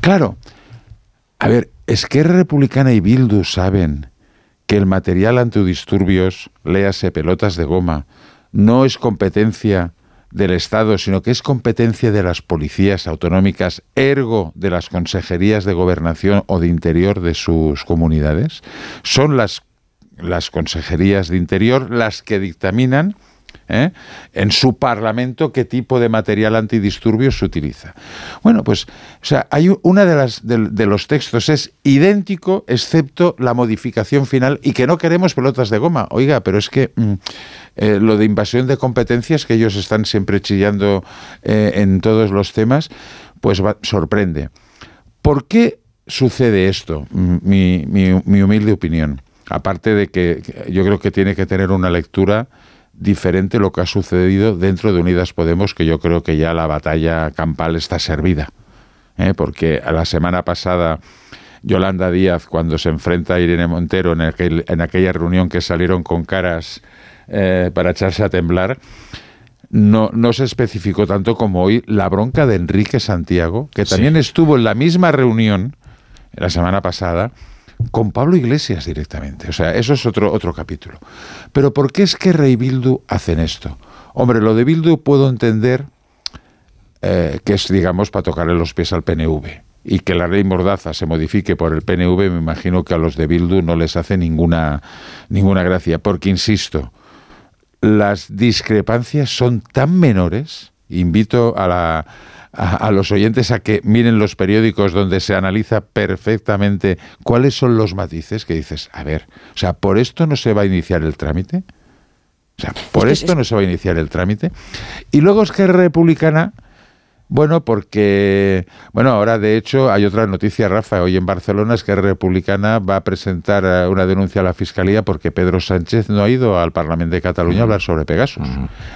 claro a ver Esquerra Republicana y Bildu saben que el material antidisturbios, léase pelotas de goma, no es competencia del Estado, sino que es competencia de las policías autonómicas, ergo de las consejerías de gobernación o de interior de sus comunidades. Son las, las consejerías de interior las que dictaminan ¿eh? en su parlamento qué tipo de material antidisturbios se utiliza. Bueno, pues, o sea, hay una de las de, los textos es idéntico, excepto la modificación final, y que no queremos pelotas de goma. Oiga, pero es que mm, eh, lo de invasión de competencias, que ellos están siempre chillando eh, en todos los temas, pues sorprende. ¿Por qué sucede esto? Mm, mi, mi humilde opinión. Aparte de que yo creo que tiene que tener una lectura diferente lo que ha sucedido dentro de Unidas Podemos, que yo creo que ya la batalla campal está servida. ¿eh? Porque la semana pasada Yolanda Díaz, cuando se enfrenta a Irene Montero en, en aquella reunión que salieron con caras eh, para echarse a temblar, no, no se especificó tanto como hoy la bronca de Enrique Santiago, que también estuvo en la misma reunión la semana pasada con Pablo Iglesias directamente. O sea, eso es otro, otro capítulo. Pero ¿por qué es que Rey Bildu hacen esto? Hombre, lo de Bildu puedo entender eh, que es, digamos, para tocarle los pies al PNV. Y que la ley Mordaza se modifique por el PNV, me imagino que a los de Bildu no les hace ninguna, ninguna gracia. Porque, insisto, las discrepancias son tan menores. Invito a la a, los oyentes a que miren los periódicos donde se analiza perfectamente cuáles son los matices que dices, a ver, o sea, ¿por esto no se va a iniciar el trámite? O sea, ¿por esto no se va a iniciar el trámite? Y luego es que Republicana Bueno, porque, bueno, ahora de hecho hay otra noticia, Rafa. Hoy en Barcelona es que Republicana va a presentar eh, una denuncia a la Fiscalía porque Pedro Sánchez no ha ido al Parlamento de Cataluña a hablar sobre Pegasus.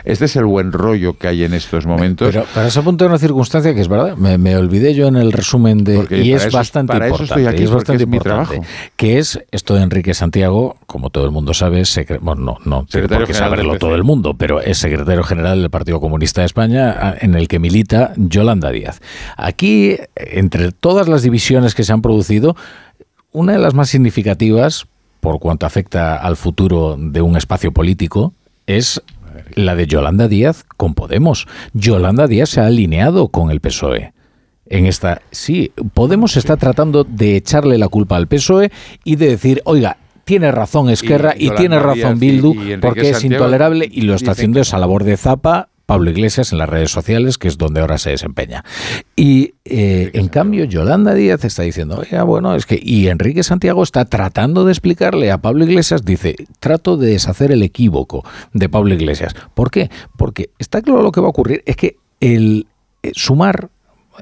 Este es el buen rollo que hay en estos momentos. Pero para eso apunto una circunstancia que es verdad, me, olvidé yo en el resumen de... y es bastante para importante. Eso estoy aquí, es bastante es mi trabajo. Que es esto de Enrique Santiago, como todo el mundo sabe, es bueno, no, no tiene por qué saberlo todo el mundo, pero es secretario general del Partido Comunista de España, en el que milita Yolanda Díaz. Aquí, entre todas las divisiones que se han producido, una de las más significativas, por cuanto afecta al futuro de un espacio político, es la de Yolanda Díaz con Podemos. Yolanda Díaz se ha alineado con el PSOE. En esta, sí, Podemos está tratando de echarle la culpa al PSOE y de decir, oiga, tiene razón Esquerra y, tiene razón Bildu porque es intolerable y lo está haciendo esa labor de zapa Pablo Iglesias en las redes sociales, que es donde ahora se desempeña. Y eh, en cambio, Yolanda Díaz está diciendo, oiga, bueno, es que. Y Enrique Santiago está tratando de explicarle a Pablo Iglesias, dice, trato de deshacer el equívoco de Pablo Iglesias. ¿Por qué? Porque está claro lo que va a ocurrir, es que el eh, sumar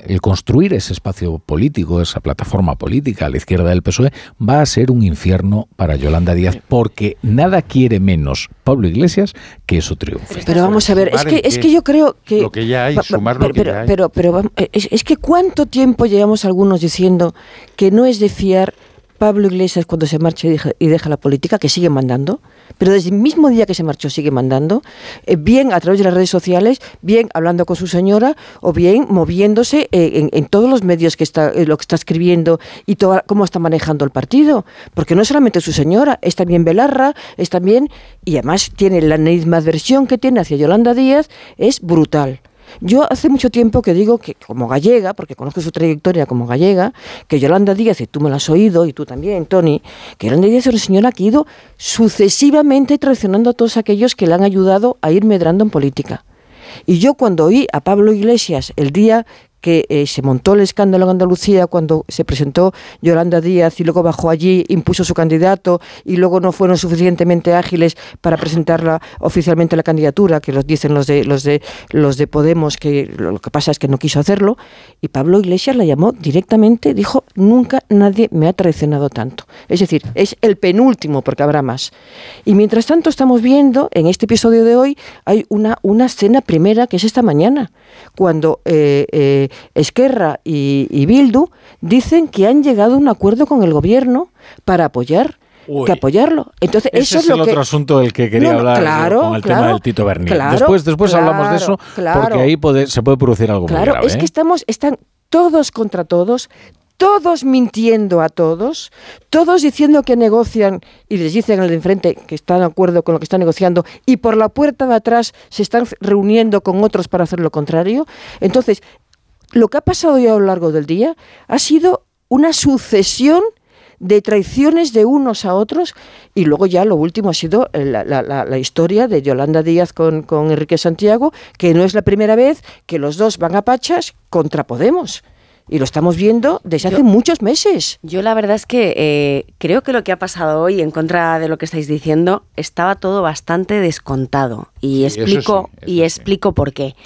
el construir ese espacio político, esa plataforma política a la izquierda del PSOE, va a ser un infierno para Yolanda Díaz, porque nada quiere menos Pablo Iglesias que eso triunfe. Pero vamos a ver, es que, es que yo creo que... Lo que ya hay, sumar lo que ya hay. Pero, pero, es, es que cuánto tiempo llevamos algunos diciendo que no es de fiar Pablo Iglesias cuando se marcha y deja, la política, que sigue mandando, pero desde el mismo día que se marchó sigue mandando, eh, bien a través de las redes sociales, bien hablando con su señora, o bien moviéndose eh, en, todos los medios que está, eh, lo que está escribiendo y todo, cómo está manejando el partido. Porque no solamente su señora, es también Belarra, es también, y además tiene la misma adversión que tiene hacia Yolanda Díaz, es brutal. Yo hace mucho tiempo que digo que como gallega, porque conozco su trayectoria como gallega, que Yolanda Díaz, y tú me lo has oído, y tú también, Tony, que Yolanda Díaz es una señora que ha ido sucesivamente traicionando a todos aquellos que le han ayudado a ir medrando en política. Y yo cuando oí a Pablo Iglesias el día que eh, se montó el escándalo en Andalucía cuando se presentó Yolanda Díaz y luego bajó allí, impuso su candidato y luego no fueron suficientemente ágiles para presentarla oficialmente la candidatura, que los dicen los de los de los de Podemos que lo que pasa es que no quiso hacerlo y Pablo Iglesias la llamó directamente, dijo, "Nunca nadie me ha traicionado tanto." Es decir, es el penúltimo porque habrá más. Y mientras tanto estamos viendo en este episodio de hoy hay una una escena primera que es esta mañana, cuando eh, eh, Esquerra y, Bildu dicen que han llegado a un acuerdo con el gobierno para apoyar que apoyarlo. Entonces, Ese eso es, el otro asunto del que quería hablar con el tema del Tito Bernier. después después hablamos de eso porque ahí se puede producir algo claro, muy grave. es que ¿eh? estamos están todos contra todos, todos mintiendo a todos, todos diciendo que negocian y les dicen al de enfrente que están de acuerdo con lo que están negociando y por la puerta de atrás se están reuniendo con otros para hacer lo contrario. Entonces, lo que ha pasado hoy a lo largo del día ha sido una sucesión de traiciones de unos a otros y luego ya lo último ha sido la, historia de Yolanda Díaz con, con, Enrique Santiago, que no es la primera vez que los dos van a pachas contra Podemos. Y lo estamos viendo desde hace muchos meses. Yo la verdad es que eh, creo que lo que ha pasado hoy, en contra de lo que estáis diciendo, estaba todo bastante descontado. Y explico, y explico por qué.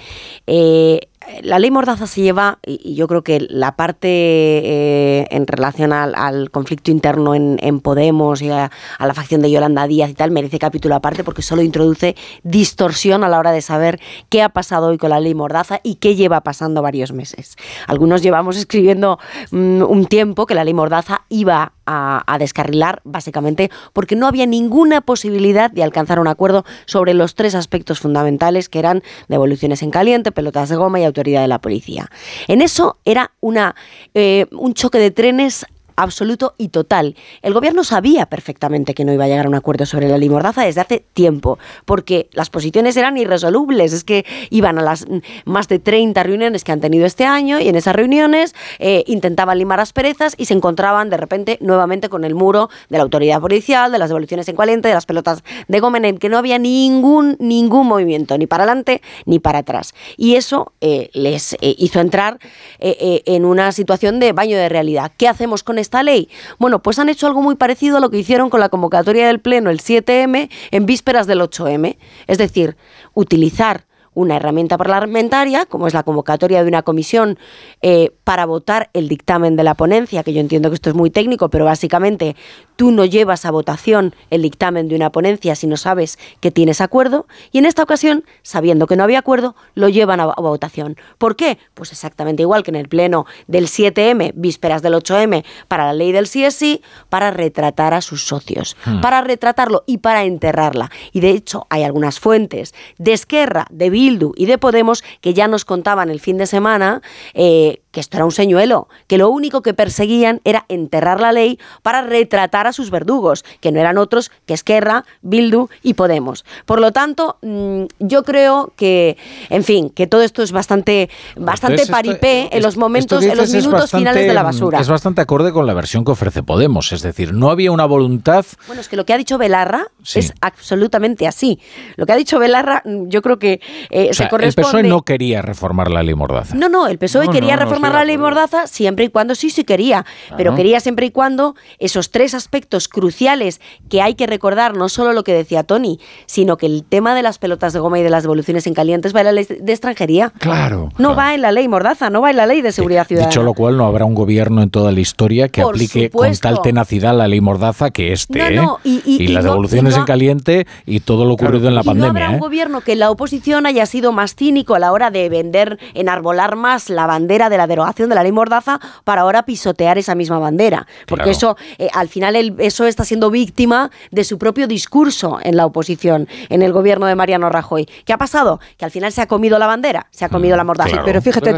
Eh, la ley Mordaza se lleva, y yo creo que la parte eh, en relación al, conflicto interno en, Podemos y a, la facción de Yolanda Díaz y tal, merece capítulo aparte porque solo introduce distorsión a la hora de saber qué ha pasado hoy con la ley Mordaza y qué lleva pasando varios meses. Algunos llevamos escribiendo mm, un tiempo que la ley Mordaza iba a, descarrilar, básicamente porque no había ninguna posibilidad de alcanzar un acuerdo sobre los tres aspectos fundamentales que eran devoluciones en caliente, pelotas de goma y autoridad de la policía. En eso era una, eh, un choque de trenes absoluto y total. El gobierno sabía perfectamente que no iba a llegar a un acuerdo sobre la ley Mordaza desde hace tiempo, porque las posiciones eran irresolubles. Es que iban a las más de 30 reuniones que han tenido este año y en esas reuniones eh, intentaban limar asperezas y se encontraban de repente nuevamente con el muro de la autoridad policial, de las devoluciones en caliente, de las pelotas de Gómez, que no había ningún, ningún movimiento, ni para adelante ni para atrás. Y eso eh, les eh, hizo entrar en una situación de baño de realidad. ¿Qué hacemos con esta ley? Bueno, pues han hecho algo muy parecido a lo que hicieron con la convocatoria del Pleno el 7M en vísperas del 8M. Es decir, utilizar una herramienta parlamentaria, como es la convocatoria de una comisión eh, para votar el dictamen de la ponencia, que yo entiendo que esto es muy técnico, pero básicamente tú no llevas a votación el dictamen de una ponencia si no sabes que tienes acuerdo, y en esta ocasión, sabiendo que no había acuerdo, lo llevan a, votación. ¿Por qué? Pues exactamente igual que en el pleno del 7M, vísperas del 8M, para la ley del sí es sí, para retratar a sus socios, hmm. para retratarlo y para enterrarla. Y de hecho, hay algunas fuentes de Esquerra, de Bildu y de Podemos que ya nos contaban el fin de semana eh, que esto era un señuelo, que lo único que perseguían era enterrar la ley para retratar a sus verdugos, que no eran otros que Esquerra, Bildu y Podemos. Por lo tanto, mm, yo creo que, en fin, que todo esto es bastante, bastante paripé en los momentos, en los minutos finales de la basura. Es bastante acorde con la versión que ofrece Podemos, es decir, no había una voluntad. Bueno, es que lo que ha dicho Belarra es absolutamente así. Lo que ha dicho Belarra, mm, yo creo que eh, se corresponde. El PSOE no quería reformar la ley Mordaza. No, no, el PSOE quería reformar la ley Mordaza siempre y cuando sí, sí quería, pero quería siempre y cuando esos tres aspectos cruciales que hay que recordar, no solo lo que decía Tony, sino que el tema de las pelotas de goma y de las devoluciones en calientes va en la ley de extranjería. Claro. No va en la ley Mordaza, no va en la ley de seguridad ciudadana. Dicho lo cual, no habrá un gobierno en toda la historia que aplique con tal tenacidad la ley Mordaza que este. ¿eh? y, las devoluciones en caliente y todo lo ocurrido en la pandemia. No habrá un ¿eh? gobierno que la oposición haya sido más cínico a la hora de vender, enarbolar más la bandera de la derogación de la ley Mordaza para ahora pisotear esa misma bandera. Porque eso, eh, al final, el, eso está siendo víctima de su propio discurso en la oposición, en el gobierno de Mariano Rajoy. ¿Qué ha pasado? Que al final se ha comido la bandera, se ha comido mm, la Mordaza. pero fíjate,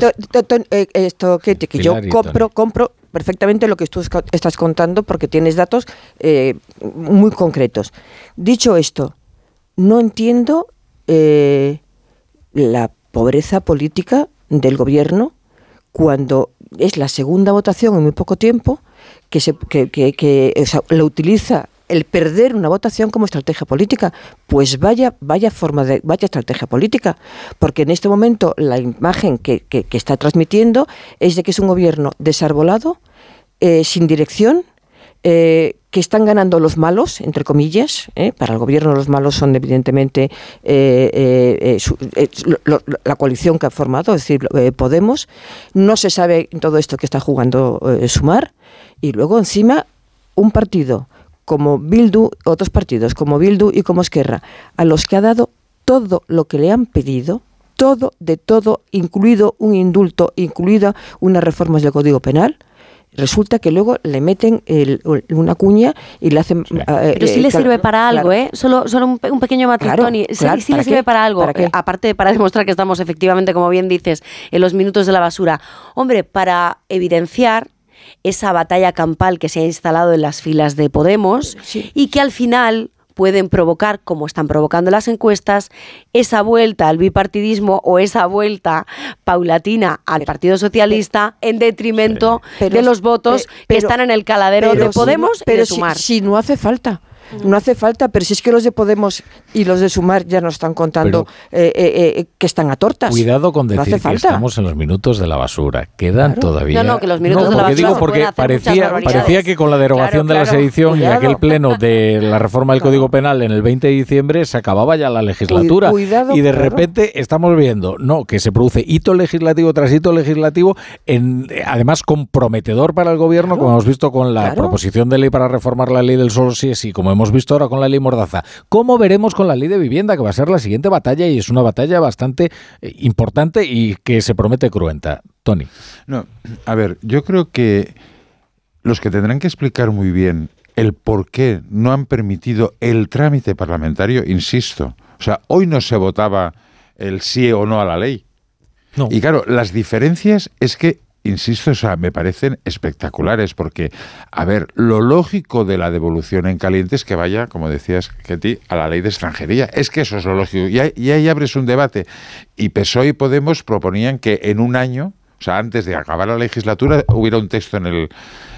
eh, esto que, que yo compro, compro perfectamente lo que tú estás contando porque tienes datos eh, muy concretos. Dicho esto, no entiendo la pobreza política del gobierno cuando es la segunda votación en muy poco tiempo que, se, que, que, lo utiliza el perder una votación como estrategia política. Pues vaya, vaya forma de, vaya estrategia política, porque en este momento la imagen que, que, está transmitiendo es de que es un gobierno desarbolado, eh, sin dirección, eh, que están ganando los malos, entre comillas. ¿eh? Para el gobierno los malos son evidentemente eh, la coalición que ha formado, es decir, Podemos. No se sabe todo esto que está jugando Sumar. Y luego encima un partido como Bildu, otros partidos como Bildu y como Esquerra, a los que ha dado todo lo que le han pedido, todo de todo, incluido un indulto, incluida unas reformas del Código Penal, resulta que luego le meten una cuña y le hacen... Eh, Pero sí le sirve para algo, ¿eh? Solo, solo un, pequeño matiz, sí, le sirve para algo. ¿Para aparte, para demostrar que estamos efectivamente, como bien dices, en los minutos de la basura. Hombre, para evidenciar esa batalla campal que se ha instalado en las filas de Podemos y que al final pueden provocar, como están provocando las encuestas, esa vuelta al bipartidismo o esa vuelta paulatina al Partido Socialista en detrimento de los votos que están en el caladero de Podemos pero y de Sumar. si no hace falta. No hace falta, pero si es que los de Podemos y los de Sumar ya nos están contando eh, eh, eh, que están a tortas. Cuidado con decir que estamos en los minutos de la basura. Quedan todavía. No, no, que los minutos de la basura. Digo porque parecía, parecía que con la derogación de la sedición y aquel pleno de la reforma del Código Penal en el 20 de diciembre se acababa ya la legislatura. y de repente estamos viendo, no, que se produce hito legislativo tras hito legislativo, en, además comprometedor para el gobierno, como hemos visto con la proposición de ley para reformar la ley del solo sí es sí, como hemos hemos visto ahora con la ley Mordaza. ¿Cómo veremos con la ley de vivienda, que va a ser la siguiente batalla y es una batalla bastante eh, importante y que se promete cruenta? Tony. No, a ver, yo creo que los que tendrán que explicar muy bien el por qué no han permitido el trámite parlamentario, insisto, o sea, hoy no se votaba el sí o no a la ley. No. Y claro, las diferencias es que insisto, o sea, me parecen espectaculares porque, a ver, lo lógico de la devolución en caliente es que vaya, como decías, Ketty, a la ley de extranjería. Es que eso es lo lógico. Y ahí, y ahí abres un debate. Y PSOE y Podemos proponían que en un año, o sea, antes de acabar la legislatura, hubiera un texto en el,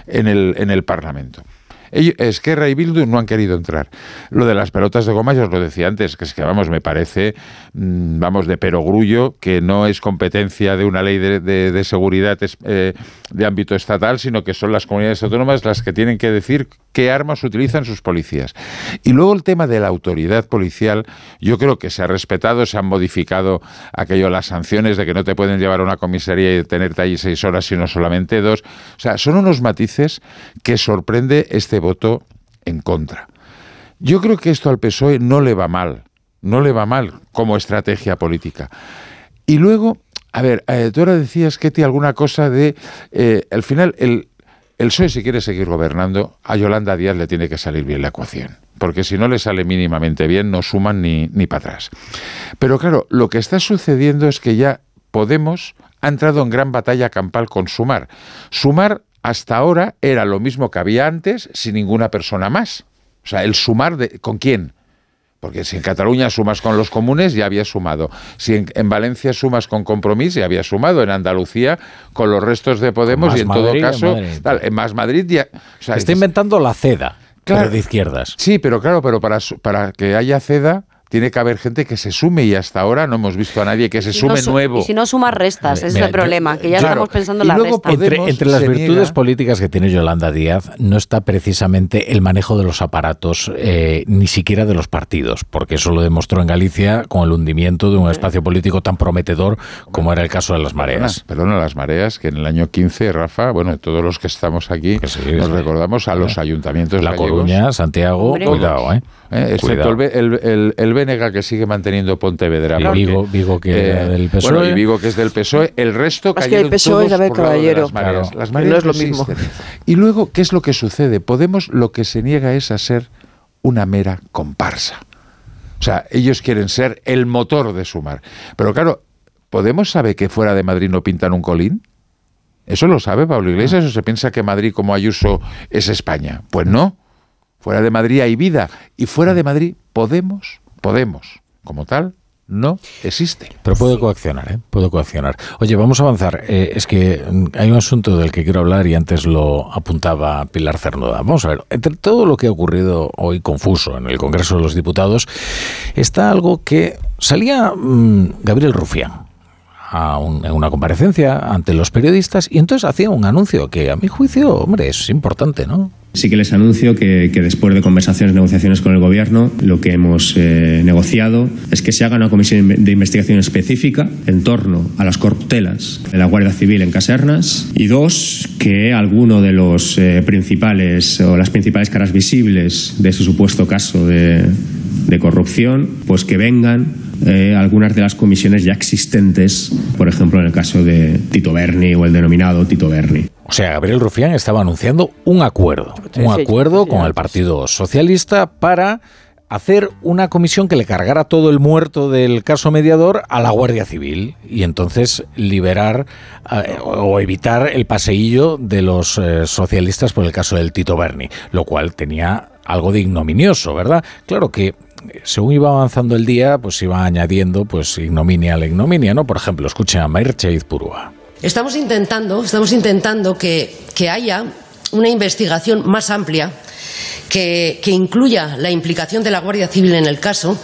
en el, en el Parlamento. Esquerra y Bildu no han querido entrar. Lo de las pelotas de goma, ya os lo decía antes, que es que, vamos, me parece, mm, vamos, de perogrullo, que no es competencia de una ley de, seguridad eh, de ámbito estatal, sino que son las comunidades autónomas las que tienen que decir qué armas utilizan sus policías. Y luego el tema de la autoridad policial, yo creo que se ha respetado, se han modificado aquello, las sanciones de que no te pueden llevar a una comisaría y tenerte ahí seis horas, sino solamente dos. O sea, son unos matices que sorprende este voto en contra. Yo creo que esto al PSOE no le va mal, no le va mal como estrategia política. Y luego, a ver, eh, tú ahora decías, Ketty, alguna cosa de, eh, al final, el, el PSOE si quiere seguir gobernando, a Yolanda Díaz le tiene que salir bien la ecuación, porque si no le sale mínimamente bien, no suman ni, ni para atrás. Pero claro, lo que está sucediendo es que ya Podemos ha entrado en gran batalla campal con Sumar. Sumar hasta ahora era lo mismo que había antes sin ninguna persona más. O sea, el sumar de, con quién? Porque si en Cataluña sumas con los comunes, ya había sumado. Si en, Valencia sumas con Compromís, ya había sumado. En Andalucía, con los restos de Podemos, y en todo caso, en Más Madrid ya. Está inventando la CEDA, claro, de izquierdas. Sí, pero claro, pero para, para que haya CEDA tiene que haber gente que se sume y hasta ahora no hemos visto a nadie que se sume nuevo. Y si no sumas restas, ese es el problema, que ya estamos pensando en la resta. Entre, las virtudes políticas que tiene Yolanda Díaz no está precisamente el manejo de los aparatos, eh, ni siquiera de los partidos, porque eso lo demostró en Galicia con el hundimiento de un espacio político tan prometedor como era el caso de las mareas. Perdona, las mareas, que en el año 15, Rafa, bueno, todos los que estamos aquí, nos recordamos a los ayuntamientos La Coruña, Santiago, cuidado, ¿eh? ¿Eh? excepto el, el, el, Bénega que sigue manteniendo Pontevedra. Y Vigo, Vigo, que eh, del PSOE. Bueno, y Vigo que es del PSOE. El resto es que el PSOE es caballero. Las mareas. las mareas no es lo mismo. Y luego, ¿qué es lo que sucede? Podemos lo que se niega es a ser una mera comparsa. O sea, ellos quieren ser el motor de Sumar. Pero claro, ¿Podemos sabe que fuera de Madrid no pintan un colín? ¿Eso lo sabe Pablo Iglesias o se piensa que Madrid como Ayuso es España? Pues no. Fuera de Madrid hay vida y fuera de Madrid Podemos, Podemos, como tal, no existe. Pero puede coaccionar, ¿eh? Puede coaccionar. Oye, vamos a avanzar. Eh, es que hay un asunto del que quiero hablar y antes lo apuntaba Pilar Cernuda. Vamos a ver, entre todo lo que ha ocurrido hoy confuso en el Congreso de los Diputados, está algo que salía mm, Gabriel Rufián a una comparecencia ante los periodistas y entonces hacía un anuncio que a mi juicio, hombre, es importante, ¿no? Sí que les anuncio que, después de conversaciones, negociaciones con el Gobierno, lo que hemos eh, negociado es que se haga una comisión de investigación específica en torno a las corruptelas de la Guardia Civil en casernas y dos, que alguno de los eh, principales o las principales caras visibles de ese supuesto caso de, de corrupción, pues que vengan eh, algunas de las comisiones ya existentes, por ejemplo en el caso de Tito Berni o el denominado Tito Berni. O sea, Gabriel Rufián estaba anunciando un acuerdo, un acuerdo con el Partido Socialista para hacer una comisión que le cargara todo el muerto del caso mediador a la Guardia Civil y entonces liberar eh, o evitar el paseillo de los eh, socialistas por el caso del Tito Berni, lo cual tenía algo de ignominioso, ¿verdad? Claro que según iba avanzando el día, pues iba añadiendo pues ignominia a la ignominia, ¿no? Por ejemplo, escuchen a Mairche Purúa. Estamos intentando, estamos intentando que, haya una investigación más amplia que, incluya la implicación de la Guardia Civil en el caso.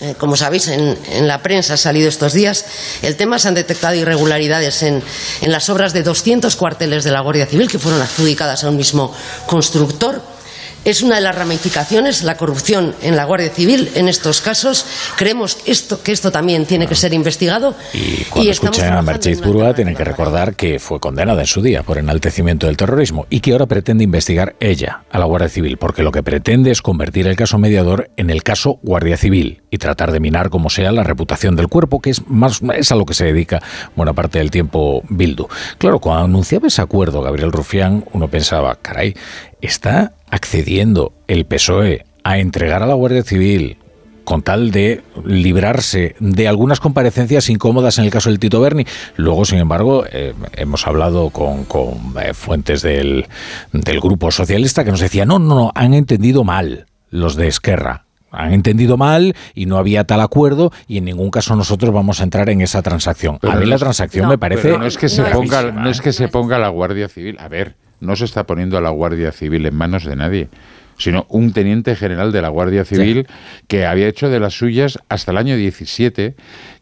Eh, como sabéis, en, la prensa ha salido estos días el tema, se han detectado irregularidades en, en las obras de 200 cuarteles de la Guardia Civil que fueron adjudicadas a un mismo constructor es una de las ramificaciones, la corrupción en la Guardia Civil en estos casos. Creemos esto, que esto también tiene que ser investigado. Y cuando escuchan a Mercedes Burga, tienen que recordar que fue condenada en su día por enaltecimiento del terrorismo y que ahora pretende investigar ella a la Guardia Civil, porque lo que pretende es convertir el caso mediador en el caso Guardia Civil y tratar de minar como sea la reputación del cuerpo, que es más es a lo que se dedica buena parte del tiempo Bildu. Claro, cuando anunciaba ese acuerdo Gabriel Rufián, uno pensaba, caray, está accediendo el PSOE a entregar a la Guardia Civil con tal de librarse de algunas comparecencias incómodas en el caso del Tito Berni. Luego, sin embargo, eh, hemos hablado con, eh, fuentes del, del, grupo socialista que nos decían, no, no, no, han entendido mal los de Esquerra. Han entendido mal y no había tal acuerdo y en ningún caso nosotros vamos a entrar en esa transacción. a mí la transacción me parece... no es que se ponga, no es que se ponga la Guardia Civil. A ver, no se está poniendo a la Guardia Civil en manos de nadie sino un teniente general de la Guardia Civil que había hecho de las suyas hasta el año 17,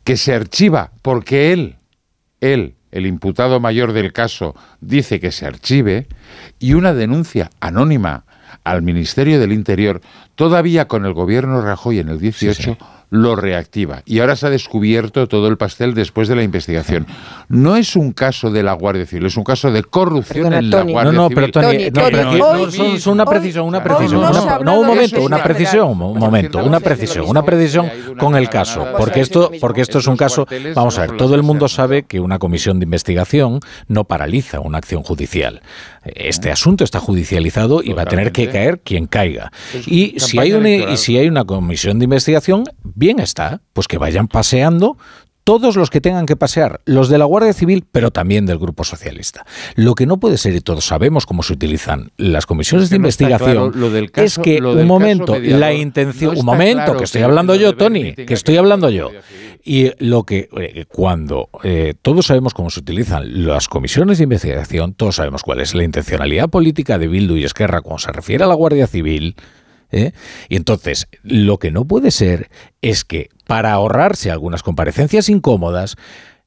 que se archiva porque él, él, el imputado mayor del caso, dice que se archive, y una denuncia anónima al Ministerio del Interior, todavía con el gobierno Rajoy en el 18, lo reactiva. Y ahora se ha descubierto todo el pastel después de la investigación. No es un caso de la Guardia Civil, es un caso de corrupción en la Guardia Civil. No, no, pero Tony, no, una precisión, una precisión. no, un momento, una precisión, un momento, una precisión, una precisión con el caso. Porque esto, porque esto es un caso, vamos a ver, todo el mundo sabe que una comisión de investigación no paraliza una acción judicial. Este asunto está judicializado y va a tener que caer quien caiga. Y si hay una, y si hay una comisión de investigación, bien está, pues que vayan paseando todos los que tengan que pasear, los de la Guardia Civil, pero también del Grupo Socialista. Lo que no puede ser, y todos sabemos cómo se utilizan las comisiones de investigación, es que, un momento, la intención, un momento, que estoy hablando yo, Tony, que estoy hablando yo. Y lo que, eh, cuando eh, todos sabemos cómo se utilizan las comisiones de investigación, todos sabemos cuál es la intencionalidad política de Bildu y Esquerra cuando se refiere a la Guardia Civil, ¿eh? Y entonces, lo que no puede ser es que para ahorrarse algunas comparecencias incómodas,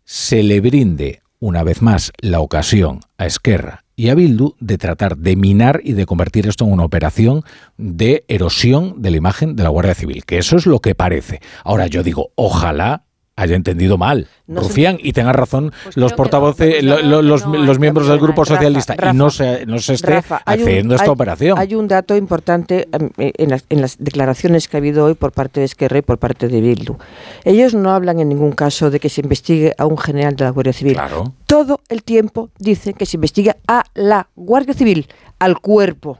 se le brinde una vez más la ocasión a Esquerra y a Bildu de tratar de minar y de convertir esto en una operación de erosión de la imagen de la Guardia Civil, que eso es lo que parece. Ahora yo digo, ojalá haya entendido mal, Rufián, y tenga razón pues los portavoces, los, miembros del Grupo Socialista, y no se, no se esté haciendo esta operación. Hay un dato importante em, eh, en las, en las, declaraciones que ha habido hoy por parte de Esquerra y por parte de Bildu. Ellos no hablan en ningún caso de que se investigue a un general de la Guardia Civil. Todo el tiempo dicen que se investigue a la Guardia Civil, al cuerpo.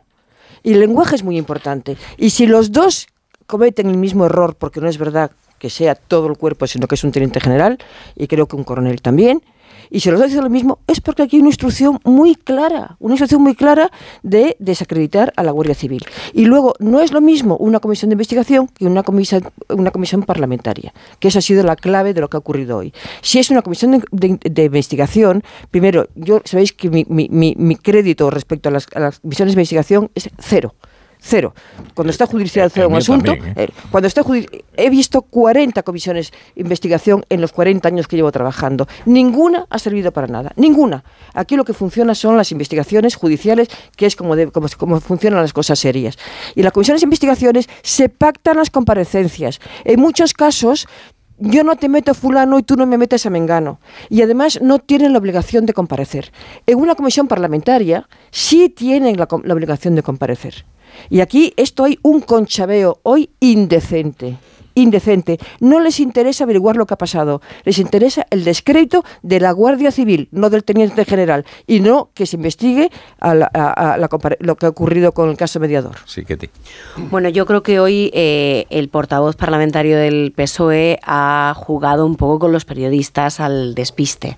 Y el lenguaje es muy importante. Y si los dos cometen el mismo error, porque no es verdad que sea todo el cuerpo, sino que es un teniente general y creo que un coronel también. Y si los dos dicen lo mismo, es porque aquí hay una instrucción muy clara, una instrucción muy clara de desacreditar a la Guardia Civil. Y luego, no es lo mismo una comisión de investigación que una comisión, una comisión parlamentaria, que esa ha sido la clave de lo que ha ocurrido hoy. Si es una comisión de, investigación, primero, yo sabéis que mi, mi, mi, crédito respecto a las, a las comisiones de investigación es cero cero. Cuando está judicializado un asunto, ¿eh? Eh, cuando está he visto 40 comisiones de investigación en los 40 años que llevo trabajando. Ninguna ha servido para nada, ninguna. Aquí lo que funciona son las investigaciones judiciales, que es como, como, funcionan las cosas serias. Y las comisiones de investigaciones se pactan las comparecencias. En muchos casos yo no te meto fulano y tú no me metes a mengano. Y además no tienen la obligación de comparecer. En una comisión parlamentaria sí tienen la obligación de comparecer. Y aquí esto hay un conchabeo hoy indecente indecente. No les interesa averiguar lo que ha pasado, les interesa el descrédito de la Guardia Civil, no del teniente general, y no que se investigue lo que ha ocurrido con el caso mediador. Sí, Ketty. Bueno, yo creo que hoy eh, el portavoz parlamentario del PSOE ha jugado un poco con los periodistas al despiste,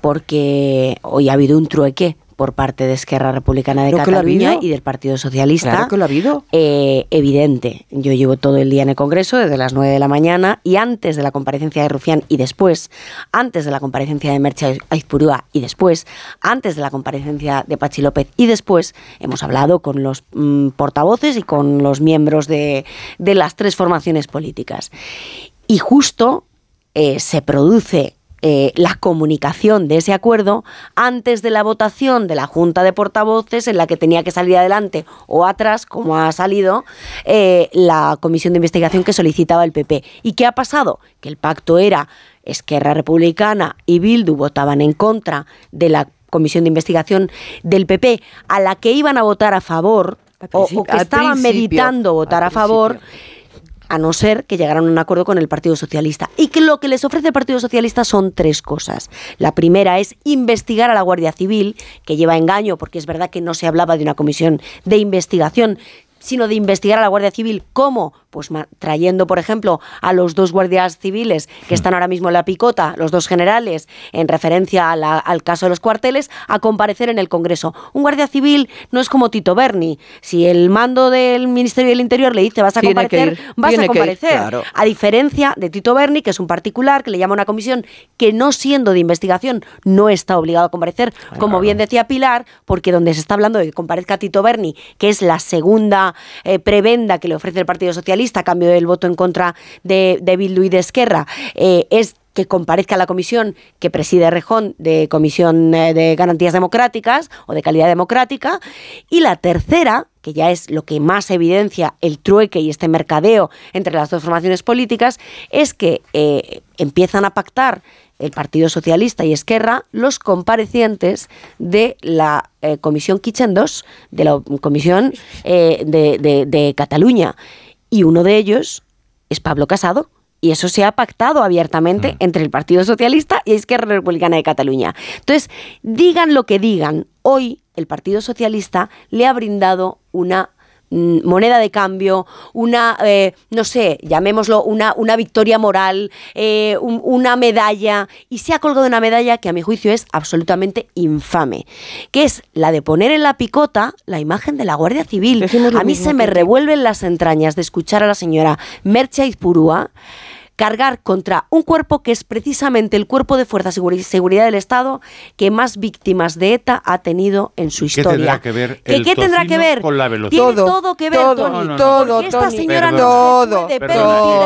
porque hoy ha habido un trueque por parte de Esquerra Republicana de Cataluña y del Partido Socialista. Claro que lo ha habido. Eh, evidente. Yo llevo todo el día en el Congreso, desde las 9 de la mañana, y antes de la comparecencia de Rufián y después, antes de la comparecencia de Merche Aizpurúa y después, antes de la comparecencia de Pachi López y después, hemos hablado con los mm, portavoces y con los miembros de, de las tres formaciones políticas. Y justo eh, se produce eh, la comunicación de ese acuerdo antes de la votación de la Junta de Portavoces en la que tenía que salir adelante o atrás, como ha salido, eh, la comisión de investigación que solicitaba el PP. ¿Y qué ha pasado? Que el pacto era Esquerra Republicana y Bildu votaban en contra de la comisión de investigación del PP, a la que iban a votar a favor o, que estaban meditando votar a favor a no ser que llegaran a un acuerdo con el Partido Socialista. Y que lo que les ofrece el Partido Socialista son tres cosas. La primera es investigar a la Guardia Civil, que lleva engaño, porque es verdad que no se hablaba de una comisión de investigación, sino de investigar a la Guardia Civil. ¿Cómo? Pues trayendo, por ejemplo, a los dos guardias civiles que están ahora mismo en la picota, los dos generales, en referencia al caso de los cuarteles, a comparecer en el Congreso. Un guardia civil no es como Tito Berni. Si el mando del Ministerio del Interior le dice vas a comparecer, vas a comparecer. A diferencia de Tito Berni, que es un particular, que le llama a una comisión que no siendo de investigación no está obligado a comparecer, como bien decía Pilar, porque donde se está hablando de que comparezca Tito Berni, que es la segunda eh, prebenda que le ofrece el Partido Socialista a cambio del voto en contra de, de Bildu de Esquerra, eh, es que comparezca la comisión que preside Rejón de Comisión eh, de Garantías Democráticas o de Calidad Democrática. Y la tercera, que ya es lo que más evidencia el trueque y este mercadeo entre las dos formaciones políticas, es que empiezan a pactar el Partido Socialista y Esquerra los comparecientes de la eh, Comisión Kitchen 2, de la Comisión eh, de, Cataluña. Y uno de ellos es Pablo Casado, y eso se ha pactado abiertamente mm. entre el Partido Socialista y Esquerra Republicana de Cataluña. Entonces, digan lo que digan, hoy el Partido Socialista le ha brindado una moneda de cambio, una, eh, no sé, llamémoslo, una, una victoria moral, eh, una medalla, y se ha colgado una medalla que a mi juicio es absolutamente infame, que es la de poner en la picota la imagen de la Guardia Civil. A mí se me revuelven las entrañas de escuchar a la señora Mercha Izpurúa cargar contra un cuerpo que es precisamente el cuerpo de fuerza y seguridad del Estado que más víctimas de ETA ha tenido en su historia. ¿Qué tendrá que ver, ¿Qué tendrá que ver? con la velocidad? Tiene todo, que ver, todo, Tony. todo, esta señora no todo, se puede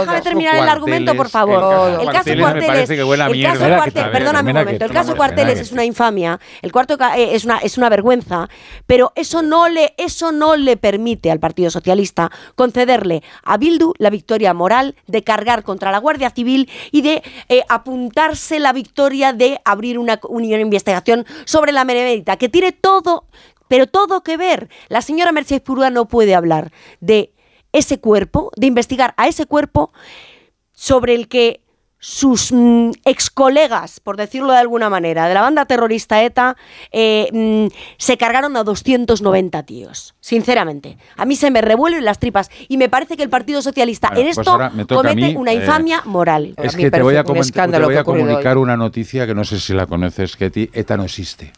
Déjame terminar el argumento, por favor. El caso Cuarteles, el caso Cuarteles, perdóname un momento, el caso Cuarteles es una infamia, el cuarto eh, es una es una vergüenza, pero eso no le eso no le permite al Partido Socialista concederle a Bildu la victoria moral de cargar contra la Guardia Civil y de eh, apuntarse la victoria de abrir una, de investigación sobre la Benemérita, que tiene todo, pero todo que ver. La señora Mercedes Purúa no puede hablar de ese cuerpo, de investigar a ese cuerpo sobre el que sus mm, ex colegas, por decirlo de alguna manera, de la banda terrorista ETA, eh, mm, se cargaron a 290 tíos. Sinceramente, a mí se me revuelven las tripas y me parece que el Partido Socialista en pues esto comete una eh, infamia moral. Es que te voy a, te voy a comunicar una noticia que no sé si la conoces, Ketty. ETA no existe.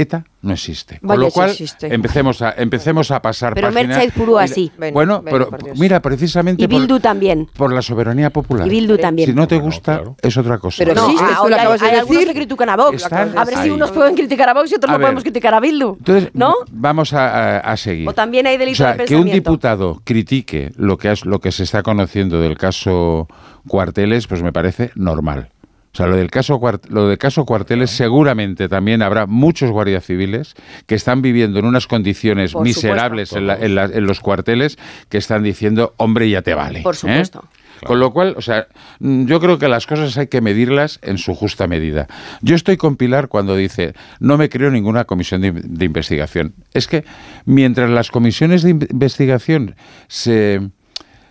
ETA no existe. Con lo cual, empecemos a empecemos a pasar Pero Mercedes Purú así. Bueno, pero mira, precisamente y Bildu también. Por la soberanía popular. Y Bildu también. Si no te gusta, es otra cosa. Pero no, existe, tú lo acabas de decir. Algunos que critican a Vox. a ver si unos pueden criticar a Vox y otros no podemos criticar a Bildu. Entonces, ¿no? Vamos a, seguir. O también hay delitos o sea, de que un diputado critique lo que, es, lo que se está conociendo del caso Cuarteles, pues me parece normal. O sea, lo del caso, lo del caso Cuarteles seguramente también habrá muchos guardias civiles que están viviendo en unas condiciones miserables en, los cuarteles que están diciendo, hombre, ya te vale. Por ¿eh? supuesto. Con lo cual, o sea, yo creo que las cosas hay que medirlas en su justa medida. Yo estoy con Pilar cuando dice, no me creo ninguna comisión de investigación. Es que mientras las comisiones de investigación se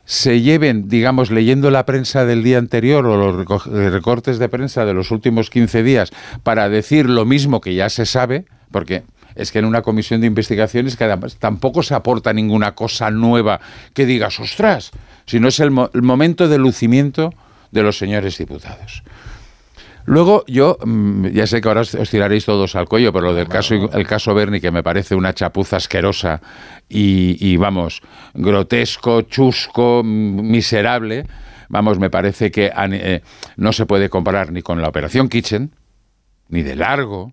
se lleven, digamos, leyendo la prensa del día anterior o los recortes de prensa de los últimos 15 días para decir lo mismo que ya se sabe, porque es que en una comisión de investigaciones tampoco se aporta ninguna cosa nueva que digas, ostras, sino es el, el momento de lucimiento de los señores diputados. Luego yo, mm, ya sé que ahora os tiraréis todos al cuello, pero lo del caso, el caso Bernie, que me parece una chapuza asquerosa y, vamos, grotesco, chusco, miserable, vamos, me parece que eh, no se puede comparar ni con la Operación Kitchen, ni de largo,